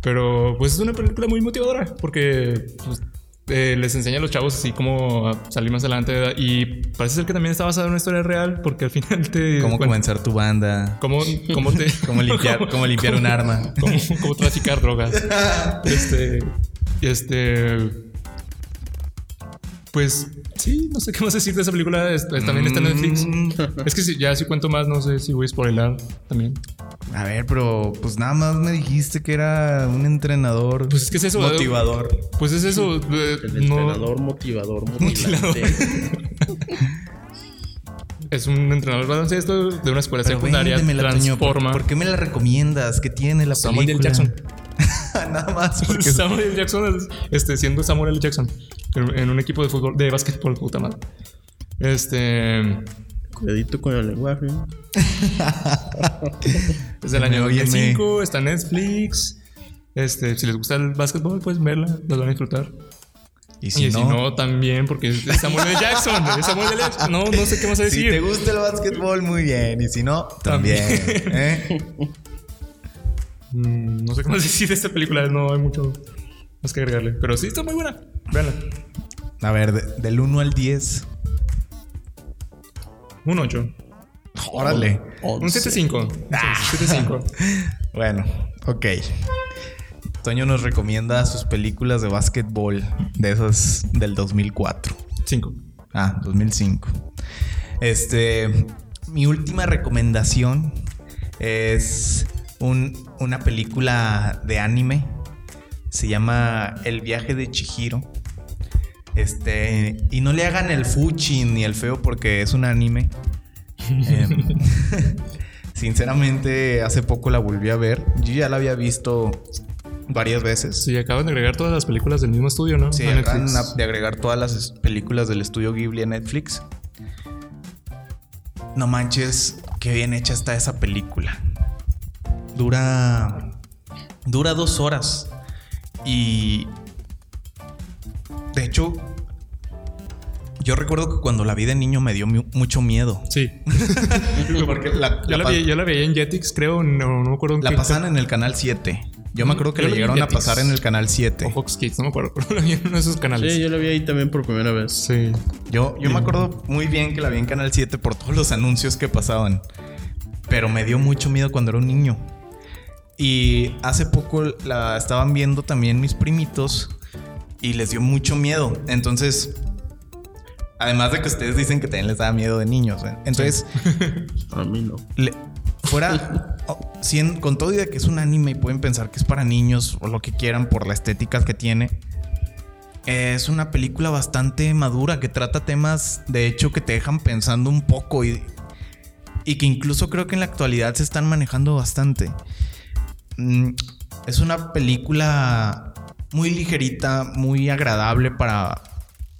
pero pues es una película muy motivadora porque pues, eh, les enseña a los chavos así como a salir más adelante y parece ser que también está basada en una historia real porque al final te Cómo comenzar tu banda. cómo, cómo te Cómo limpiar, cómo limpiar un arma. cómo, cómo traficar drogas. Este, este, pues sí, no sé qué más decir de esa película. También está en Netflix. Mm. Es que si, ya si cuento más, no sé si voy a spoiler también. A ver, pero pues nada más me dijiste que era un entrenador. Pues es que es eso, Motivador. Pues es eso. eh, El no- entrenador motivador, Motivador. motivante. es un entrenador de baloncesto de una escuela Pero secundaria. véndemela, Toño, ¿por, Transforma. por qué me la recomiendas? ¿Qué tiene la Samuel L. película? Jackson. nada más porque Samuel L. Jackson, es- este, siendo Samuel L. Jackson en, en un equipo de fútbol, de básquetbol, puta madre. Este. Cuidadito con el lenguaje. Es del año Óyeme. 2005, está Netflix. Este, si les gusta el básquetbol, pues verla, las van a disfrutar. Y y si, si no, también, porque es Samuel L. Jackson. Samuel L. Jackson. No, no sé qué más si decir. te gusta el básquetbol, muy bien. Y si no, también. ¿eh? Mm, no sé qué más decir de esta película. No hay mucho más que agregarle. Pero sí está muy buena. Véanla. A ver, de- del 1 al 10. Un 8. Órale. Un 7.5. Ah. 7.5. Bueno, ok. Toño nos recomienda sus películas de básquetbol de esas del 2004. 5. Ah, 2005. Este, mi última recomendación es un- una película de anime. Se llama El viaje de Chihiro. Este, y no le hagan el fuchi ni el feo porque es un anime. Em, sinceramente, hace poco la volví a ver. Yo ya la había visto varias veces. Sí, acaban de agregar todas las películas del mismo estudio, ¿no? Sí, acaban de agregar todas las películas del estudio Ghibli a Netflix. No manches, qué bien hecha está esa película. Dura. Dura dos horas. Y. De hecho. Yo recuerdo que cuando la vi de niño me dio mu- mucho miedo. Sí. Porque la, Yo la, vi, yo la veía en Jetix, creo. No, no me acuerdo. en la qué- pasan en el canal 7. Yo me acuerdo que la la llegaron a pasar en el canal 7. O Fox Kids, no me acuerdo. Pero la vi en uno de esos canales. Sí, yo lo vi ahí también por primera vez. Sí. Yo, yo me acuerdo muy bien que la vi en Canal 7 por todos los anuncios que pasaban. Pero me dio mucho miedo cuando era un niño. Y hace poco la estaban viendo también mis primitos y les dio mucho miedo. Entonces, además de que ustedes dicen que también les daba miedo de niños. ¿eh? Entonces, A mí no. le- fuera oh, con todo y de que es un anime y pueden pensar que es para niños o lo que quieran por la estética que tiene. Es una película bastante madura que trata temas de hecho que te dejan pensando un poco y, y que incluso creo que en la actualidad se están manejando bastante. Mm, Es una película muy ligerita, muy agradable para,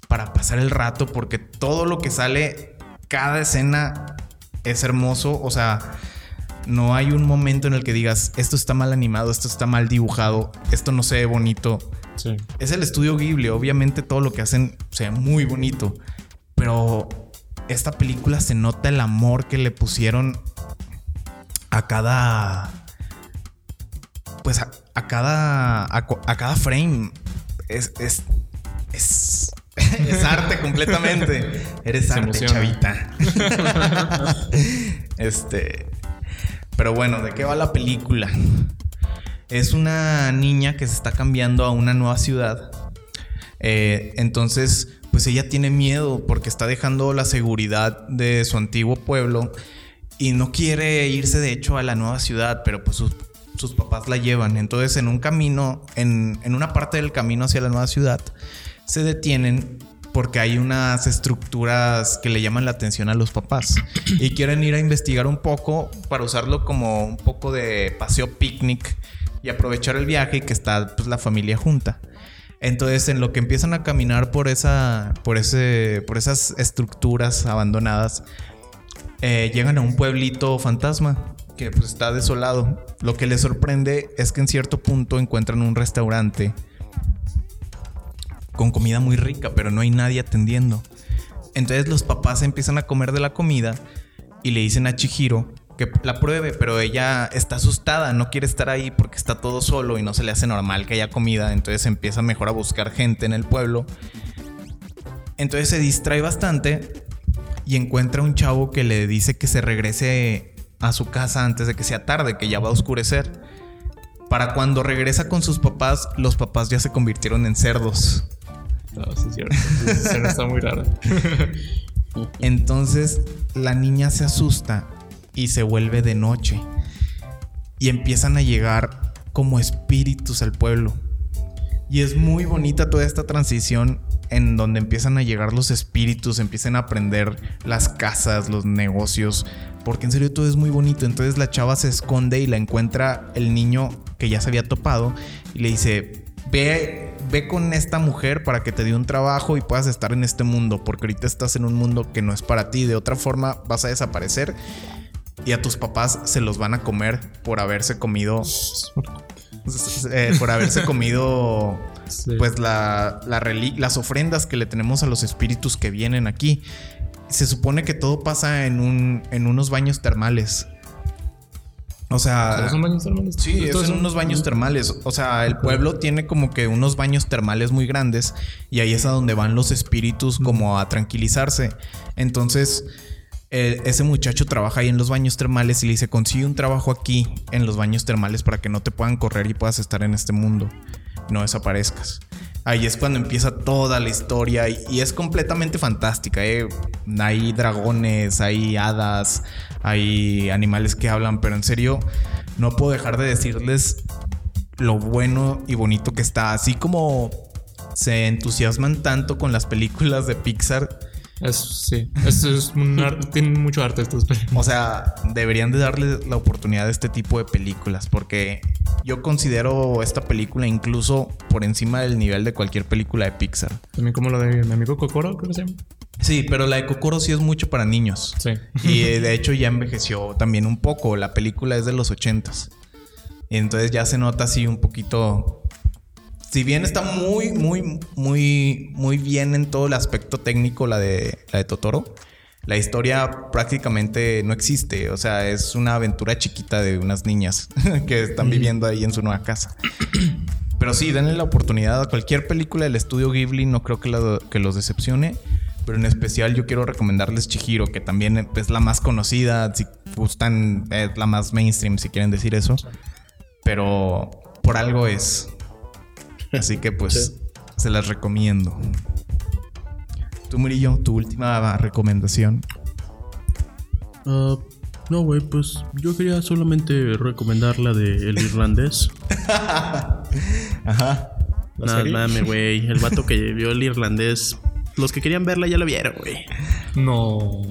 para pasar el rato porque todo lo que sale, cada escena es hermoso. O sea, No hay un momento en el que digas, esto está mal animado, esto está mal dibujado, esto no se ve bonito. Sí. Es el estudio Ghibli, obviamente todo lo que hacen se ve muy bonito, pero esta película se nota el amor que le pusieron a cada pues a, a cada a, cada frame es es es, es arte completamente. Eres Se arte, emociona. chavita. este pero bueno, ¿de qué va la película? Es una niña que se está cambiando a una nueva ciudad. Eh, entonces, pues ella tiene miedo porque está dejando la seguridad de su antiguo pueblo y no quiere irse de hecho a la nueva ciudad, pero pues sus, sus papás la llevan. Entonces, en un camino, en, en una parte del camino hacia la nueva ciudad, se detienen porque hay unas estructuras que le llaman la atención a los papás y quieren ir a investigar un poco para usarlo como un poco de paseo picnic y aprovechar el viaje y que está pues, la familia junta. Entonces, en lo que empiezan a caminar por esa, por ese, por esas estructuras abandonadas, eh, llegan a un pueblito fantasma que pues, está desolado. Lo que les sorprende es que en cierto punto encuentran un restaurante con comida muy rica, pero no hay nadie atendiendo. Entonces los papás empiezan a comer de la comida y le dicen a Chihiro que la pruebe, pero ella está asustada, no quiere estar ahí porque está todo solo y no se le hace normal que haya comida, entonces empieza mejor a buscar gente en el pueblo. Entonces se distrae bastante y encuentra un chavo que le dice que se regrese a su casa antes de que sea tarde, que ya va a oscurecer. Para cuando regresa con sus papás, los papás ya se convirtieron en cerdos. No, sí, es cierto. Esa está muy rara. Entonces la niña se asusta y se vuelve de noche. Y empiezan a llegar como espíritus al pueblo. Y es muy bonita toda esta transición en donde empiezan a llegar los espíritus, empiezan a aprender las casas, los negocios, porque en serio todo es muy bonito. Entonces la chava se esconde y la encuentra el niño que ya se había topado y le dice, ve, ve con esta mujer para que te dé un trabajo y puedas estar en este mundo, porque ahorita estás en un mundo que no es para ti, de otra forma vas a desaparecer y a tus papás se los van a comer por haberse comido, eh, por haberse comido Sí. pues la, la reli- las ofrendas que le tenemos a los espíritus que vienen aquí. Se supone que todo pasa en, un, en unos baños termales. O sea, ¿Solo son baños termales? Sí, es en son- unos baños termales. O sea, el pueblo tiene como que unos baños termales muy grandes y ahí es a donde van los espíritus como a tranquilizarse. Entonces, eh, ese muchacho trabaja ahí en los baños termales y le dice, consigue un trabajo aquí en los baños termales para que no te puedan correr y puedas estar en este mundo. No desaparezcas. Ahí es cuando empieza toda la historia y, es completamente fantástica. ¿eh? Hay dragones, hay hadas, hay animales que hablan, pero en serio no puedo dejar de decirles lo bueno y bonito que está. Así como se entusiasman tanto con las películas de Pixar, Es, sí. Es, es un arte- tienen mucho arte estos películas. o sea, deberían de darle la oportunidad a este tipo de películas porque yo considero esta película incluso por encima del nivel de cualquier película de Pixar. También como la de mi amigo Kokoro, creo que se llama. Sí, pero la de Kokoro sí es mucho para niños. Sí. Y eh, de hecho ya envejeció también un poco. La película es de los ochentas. Y entonces ya se nota así un poquito. Si bien está muy, muy, muy, muy bien en todo el aspecto técnico, la de, la de Totoro, la historia prácticamente no existe. O sea, es una aventura chiquita de unas niñas que están viviendo ahí en su nueva casa. Pero sí, denle la oportunidad a cualquier película del estudio Ghibli, no creo que, la- que los decepcione. Pero en especial yo quiero recomendarles Chihiro, que también es la más conocida, si gustan, es la más mainstream, si quieren decir eso. Pero por algo es. Así que pues se las recomiendo. Tú, Murillo, tu última recomendación. Ah, no, güey, pues yo quería solamente recomendar la de El Irlandés. Ajá. ¿La Nada, mames, güey. El vato que vio El Irlandés. Los que querían verla ya la vieron, güey. No.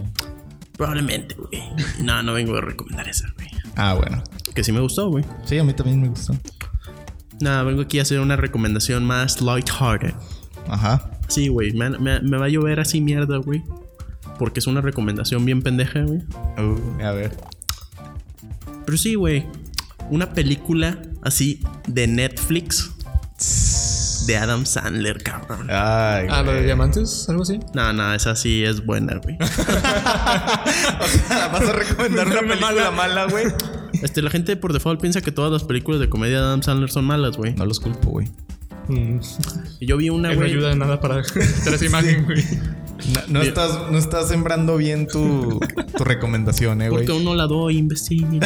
Probablemente, güey. No, no vengo a recomendar esa, güey. Ah, bueno. Que sí me gustó, güey. Sí, a mí también me gustó. Nada, vengo aquí a hacer una recomendación más lighthearted. Ajá. Sí, güey. Me, me- me va a llover así mierda, güey. Porque es una recomendación bien pendeja, güey. Uh, a ver. Pero sí, güey. Una película así de Netflix de Adam Sandler, cabrón. Ay, Ah, lo de diamantes, algo así. No, no, esa sí es buena, güey. O sea, vas a recomendar una película mala. mala, güey. Este, la gente por default piensa que todas las películas de comedia de Adam Sandler son malas, güey. No los culpo, güey. Mm. Y Yo vi una, Él no güey. ayuda en nada para esa imagen, güey. No, estás, no estás sembrando bien tu, tu recomendación, eh, güey. Porque aún no la doy, imbécil.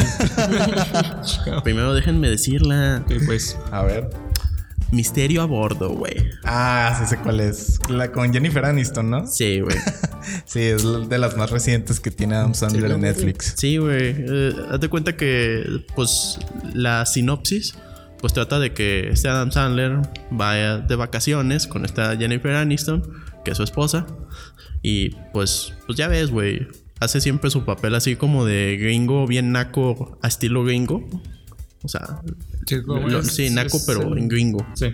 Primero déjenme decirla. Pues. A ver. Misterio a bordo, güey. Ah, sí sé cuál es. La con Jennifer Aniston, ¿no? Sí, güey. Sí, es de las más recientes que tiene Adam Sandler Sí, en. Netflix. Sí, güey. Eh, haz de cuenta que, pues, la sinopsis, pues trata de que este Adam Sandler vaya de vacaciones con esta Jennifer Aniston, que es su esposa. Y pues, pues ya ves, güey. Hace siempre su papel así como de gringo, bien naco, a estilo gringo. O sea, Sí, como lo- es- sí, naco, es pero en gringo. Sí.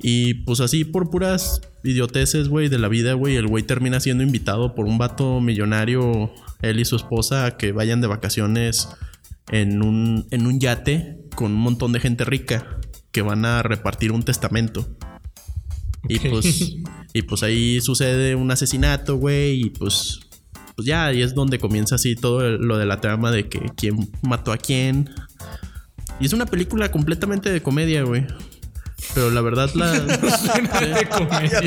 Y pues así por puras idioteces, güey, de la vida, güey, el güey termina siendo invitado por un vato millonario, él y su esposa, a que vayan de vacaciones en un, en un yate con un montón de gente rica que van a repartir un testamento. Y pues, y pues ahí sucede un asesinato, güey, y pues, pues ya, ahí es donde comienza así todo lo de la trama de que quién mató a quién. Y es una película completamente de comedia, güey. Pero la verdad la... de comedia.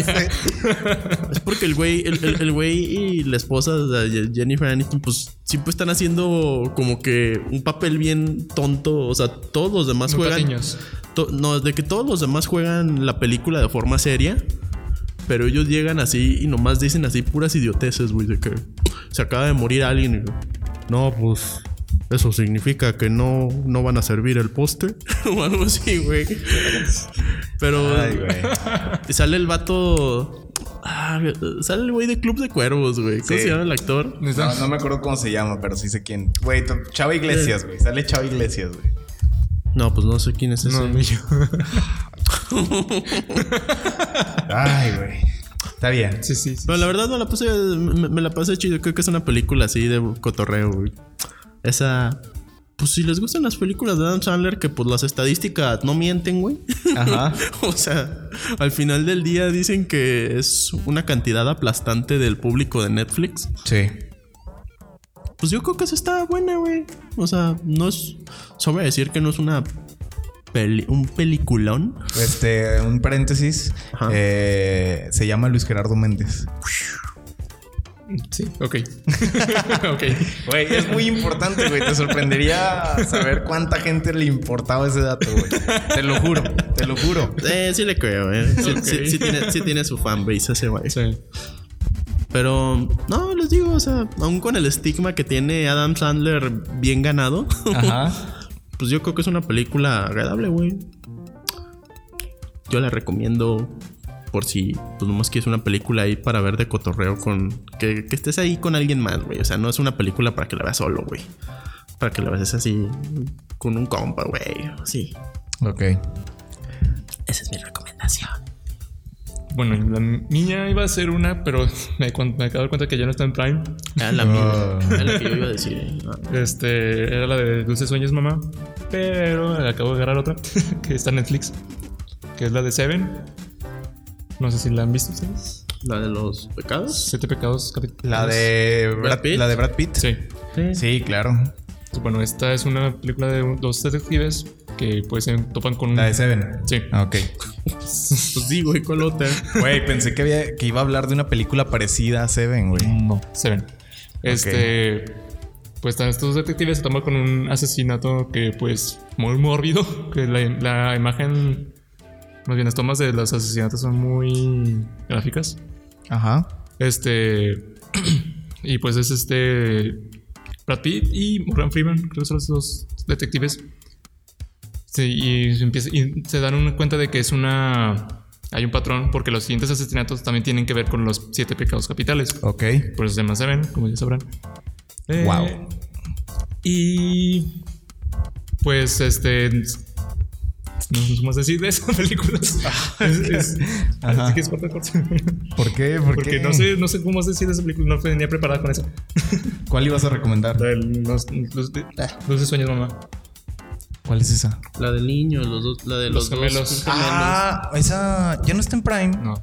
Es porque el güey, el, el- el güey y la esposa de Jennifer Aniston, pues siempre están haciendo como que un papel bien tonto. O sea, todos los demás Muy juegan. to- no, de que todos los demás juegan la película de forma seria. Pero ellos llegan así y nomás dicen así puras idioteces, güey. De que se acaba de morir alguien. y, no, pues. Eso significa que no, no van a servir el poste o algo así, güey. Pero Ay, güey. sale el vato. Ah, sale el güey de Club de Cuervos, güey. ¿Cómo Sí. se llama el actor? No, no me acuerdo cómo se llama, pero sí sé quién. Güey, Chava Iglesias, güey. Sale Chava Iglesias, güey. No, pues no sé quién es ese. No, ni yo. Ay, güey. Está bien. Sí, sí. sí. Pero la verdad no la puse. Me, me la pasé chido. Creo que es una película así de cotorreo, güey. Esa. Pues si les gustan las películas de Adam Sandler, que pues las estadísticas no mienten, güey. Ajá. o sea, al final del día dicen que es una cantidad aplastante del público de Netflix. Sí. Pues yo creo que esa está buena, güey. O sea, no es. Sobre decir que no es una. Peli- un peliculón. Este, un paréntesis. Eh, se llama Luis Gerardo Méndez. Sí, ok. ok. Güey, es muy importante, güey. Te sorprendería saber cuánta gente le importaba ese dato, güey. Te lo juro, te lo juro. Eh, sí le creo, eh. Sí, Ok. sí- sí tiene, sí tiene su fanbase ese güey. Sí. Pero, no, les digo, o sea, aún con el estigma que tiene Adam Sandler bien ganado, Ajá. pues yo creo que es una película agradable, güey. Yo la recomiendo por si, pues nomás quieres una película ahí para ver de cotorreo con... Que, que estés ahí con alguien más, güey. O sea, no es una película para que la veas solo, güey. Para que la veas así con un compa, güey. Sí. Ok. Esa es mi recomendación. Bueno, la mía iba a ser una, pero me, me acabo de dar cuenta que ya no está en Prime. Era la Oh. mía. Era la que yo iba a decir. eh. Este, era la de Dulces Sueños, mamá. Pero acabo de agarrar otra, que está en Netflix. Que es la de Seven. No sé si la han visto ustedes. La de los pecados. Siete pecados capitales. La de Brad, Pitt. La de Brad Pitt. Sí. Sí, claro. Bueno, esta es una película de dos detectives que pues se topan con un... La de Seven. Sí. Ah, Ok. Pues sí, güey, ¿cuál otra? Güey, pensé que, había, que iba a hablar de una película parecida a Seven, güey. No, Seven. Este... Pues están estos detectives se toman con un asesinato que pues muy mórbido. Que la, la imagen... Más bien las tomas de los asesinatos son muy gráficas. Ajá. Este. y pues es este. Brad Pitt y Morgan Freeman, creo que son los dos detectives. Sí, y se, empieza- y se dan una cuenta de que es una. Hay un patrón, porque los siguientes asesinatos también tienen que ver con los siete pecados capitales. Ok. Por eso se llaman Seven, como ya sabrán. Eh, Wow. Y. Pues este. no somos decir de esas películas. es, es, Ajá. así que es corta, corta. ¿Por qué? ¿Por Porque qué? no sé, no sé cómo decir de esa película. No venía preparada con eso. ¿Cuál ibas a recomendar? Los, los, de- sueños, mamá. ¿Cuál es esa? La del niño, los dos, la de Los los, gemelos. dos Ah, esa ya no está en Prime. No.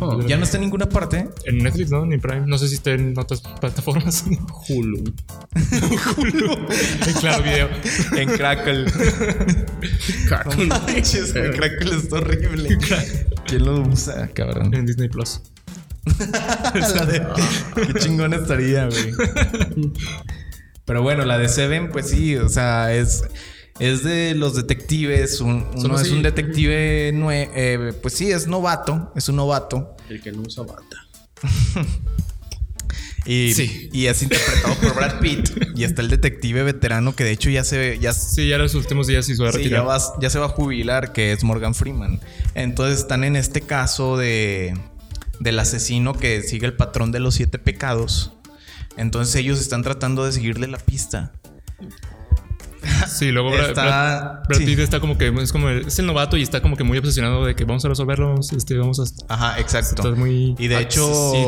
Oh, Ya no está en ninguna parte. En Netflix, ¿no? Ni Prime. No sé si está en otras plataformas. Hulu. en claro video. En Crackle. Cartoon. No manches, güey, Crackle está horrible. ¿Quién lo usa, cabrón? En Disney Plus. La de- Qué chingón estaría, güey. Pero bueno, la de Seven, pues sí, o sea, es, es de los detectives. un- uno es sí. un detective, nue- eh, pues sí, es novato, es un novato. El que no usa bata. Y, Sí. y es interpretado por Brad Pitt. Y está el detective veterano que de hecho ya se, ya, Sí, ya los últimos días se va a Sí, ya, ya se va a jubilar, que es Morgan Freeman. Entonces están en este caso de del asesino que sigue el patrón de los siete pecados. Entonces ellos están tratando de seguirle la pista. Sí, luego Brad, Está- Brad- Brad sí. Pitt está como que es como es el novato y está como que muy obsesionado de que vamos a resolverlos, este, vamos a Ajá, exacto. estar muy Y de Ah, hecho- sí,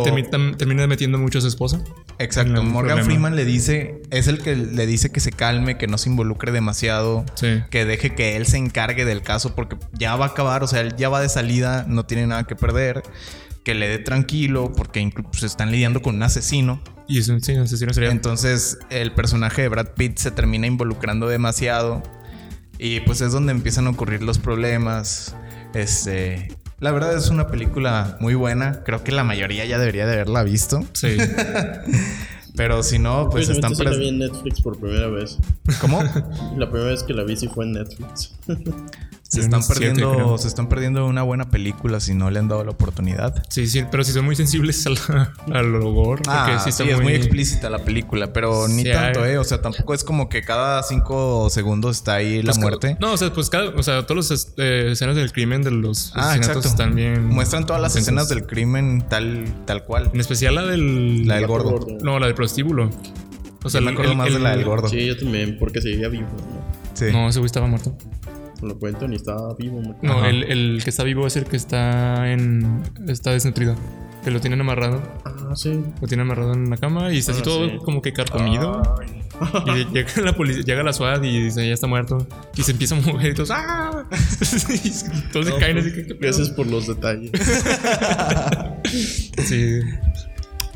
termina metiendo mucho a su esposa. Exacto. Morgan problema. Freeman le dice, es el que le dice que se calme, que no se involucre demasiado. Sí. Que deje que él se encargue del caso porque ya va a acabar, o sea, él ya va de salida, no tiene nada que perder. Que le dé tranquilo porque incluso están lidiando con un asesino. Y es un sí, asesino serial. Entonces el personaje de Brad Pitt se termina involucrando demasiado y pues es donde empiezan a ocurrir los problemas. Este, la verdad es una película muy buena. Creo que la mayoría ya debería de haberla visto, Sí. pero si no, pues están sí la vi en Netflix por primera vez. ¿Cómo? La primera vez que la vi sí fue en Netflix. Se están perdiendo, creo. se están perdiendo una buena película si no le han dado la oportunidad. Sí, sí, pero si son muy sensibles al, al porque Ah, sí sí, está es muy explícita la película, pero ni Sí, tanto, hay- ¿eh? O sea, tampoco es como que cada cinco segundos está ahí la Pues, muerte. No, o sea, pues cada, o sea, todas las eh, escenas del crimen de los Ah, asesinatos exacto. están bien. Muestran todas las escenas del crimen tal, tal cual. En especial la del. La del gordo. gordo. No, la del prostíbulo. O sea, me acuerdo el- más de la del gordo. Sí, yo también, porque seguía vivo. ¿no? Sí. No, ese güey estaba muerto. Lo cuento ni estaba vivo. ¿no? El, el que está vivo es el que está en. Está desnutrido. Que lo tienen amarrado. Ah, sí. Lo tienen amarrado en la cama y está así Ah, todo sí. como que carcomido. Y llega la policía, llega la SWAT y dice, ya está muerto. Y se empieza a mover y todos, ¡ah! Y todos se caen así que, ¿qué pedo? Gracias por los detalles. Sí.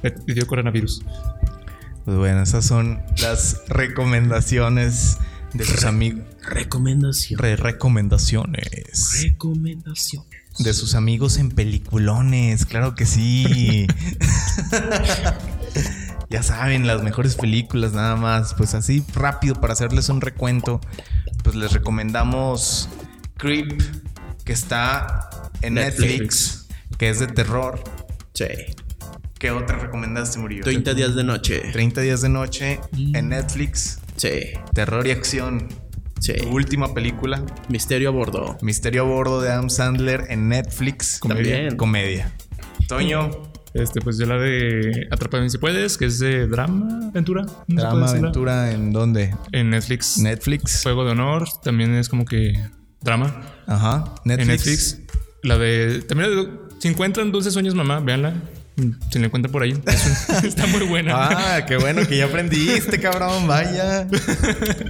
Le dio coronavirus. Pues bueno, esas son las recomendaciones de sus amigos. Recomendación. Re recomendaciones. Recomendación. De sus amigos en peliculones, claro que sí. ya saben, las mejores películas nada más. Pues así rápido para hacerles un recuento. Pues les recomendamos Creep, que está en Netflix, Netflix. que es de terror. Sí. ¿Qué otra recomendaste, Murillo? 30 días de noche. 30 días de noche en Netflix. Sí. Terror y acción. Sí. Tu última película. Misterio a bordo. Misterio a bordo de Adam Sandler en Netflix. También. Comedia. Toño. Este, pues yo la de Atrápame si puedes, que es de drama, aventura. ¿no Drama, aventura, ¿en dónde? En Netflix. Netflix. Juego de honor, también es como que drama. Ajá. Netflix. En Netflix. La de. También la de- si encuentran Dulces Sueños, mamá, véanla. Mm, Si la encuentran por ahí. Es un- está muy buena. Ah, qué bueno que ya aprendiste, cabrón. Vaya.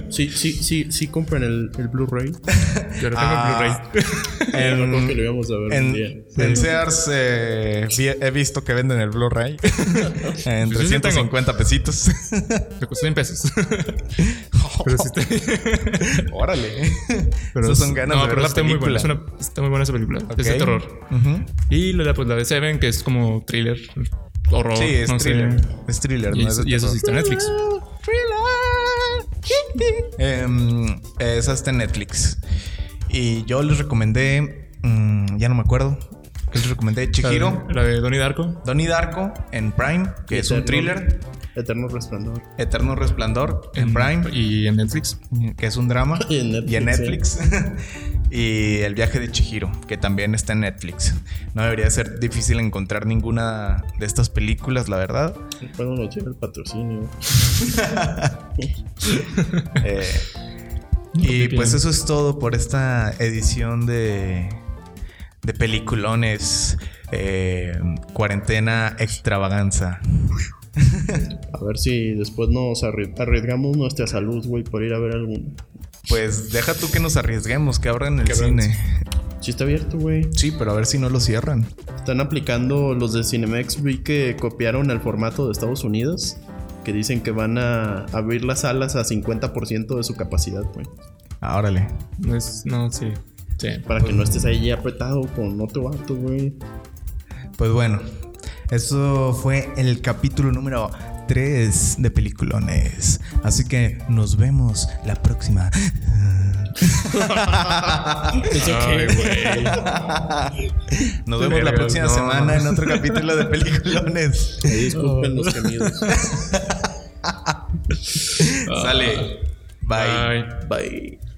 Sí, sí, sí, sí compran el, el Blu-ray. Yo ahora tengo Ah, Blu-ray. Creo que En, lo íbamos a ver un día. en, en Sears eh, vi- he visto que venden el Blu-ray en Pues tengo. 350 pesitos. Me costó 100 pesos. pero sí está. Órale. Pero Esas es- son ganas no, de ver pero la está muy buena. película. es una- está muy buena esa película. Es de terror. Ujú. Y la, pues, la de Seven, que es como thriller, horror. Sí, es no sé. thriller. Es thriller, Y, no es de y eso sí está en Netflix. Em, esa está en Netflix. Y yo les recomendé. mm, ya no me acuerdo. ¿Qué les recomendé? Chihiro. La de, la de Donnie Darko. Donnie Darko en Prime, que es un thriller. Eterno Resplandor. Eterno Resplandor en Prime, Y en Netflix. que es un drama. Y en Netflix, Y en Netflix. y El viaje de Chihiro, que también está en Netflix. No debería ser difícil encontrar ninguna de estas películas, la verdad. Cuando nos llega el patrocinio. Eh, Y pues eso es todo por esta edición de, de peliculones. eh, cuarentena extravaganza. A ver si después nos arri- arriesgamos nuestra salud, güey, por ir a ver algún. Pues deja tú que nos arriesguemos, que abran el Que cine. Sí está abierto, güey. Sí, pero a ver si no lo cierran. Están aplicando los de Cinemex, vi que copiaron el formato de Estados Unidos, que dicen que van a abrir las salas a 50% de su capacidad, güey. Ah, órale. No, es, no, sí. Sí. Para que no estés ahí apretado con otro vato, güey. Pues bueno, eso fue el capítulo número 3 de Peliculones. Así que nos vemos la próxima. Ay, güey. Nos vemos la próxima no. semana en otro capítulo de Peliculones. Ahí disculpen los gemidos. Sale. Bye. Bye. Bye.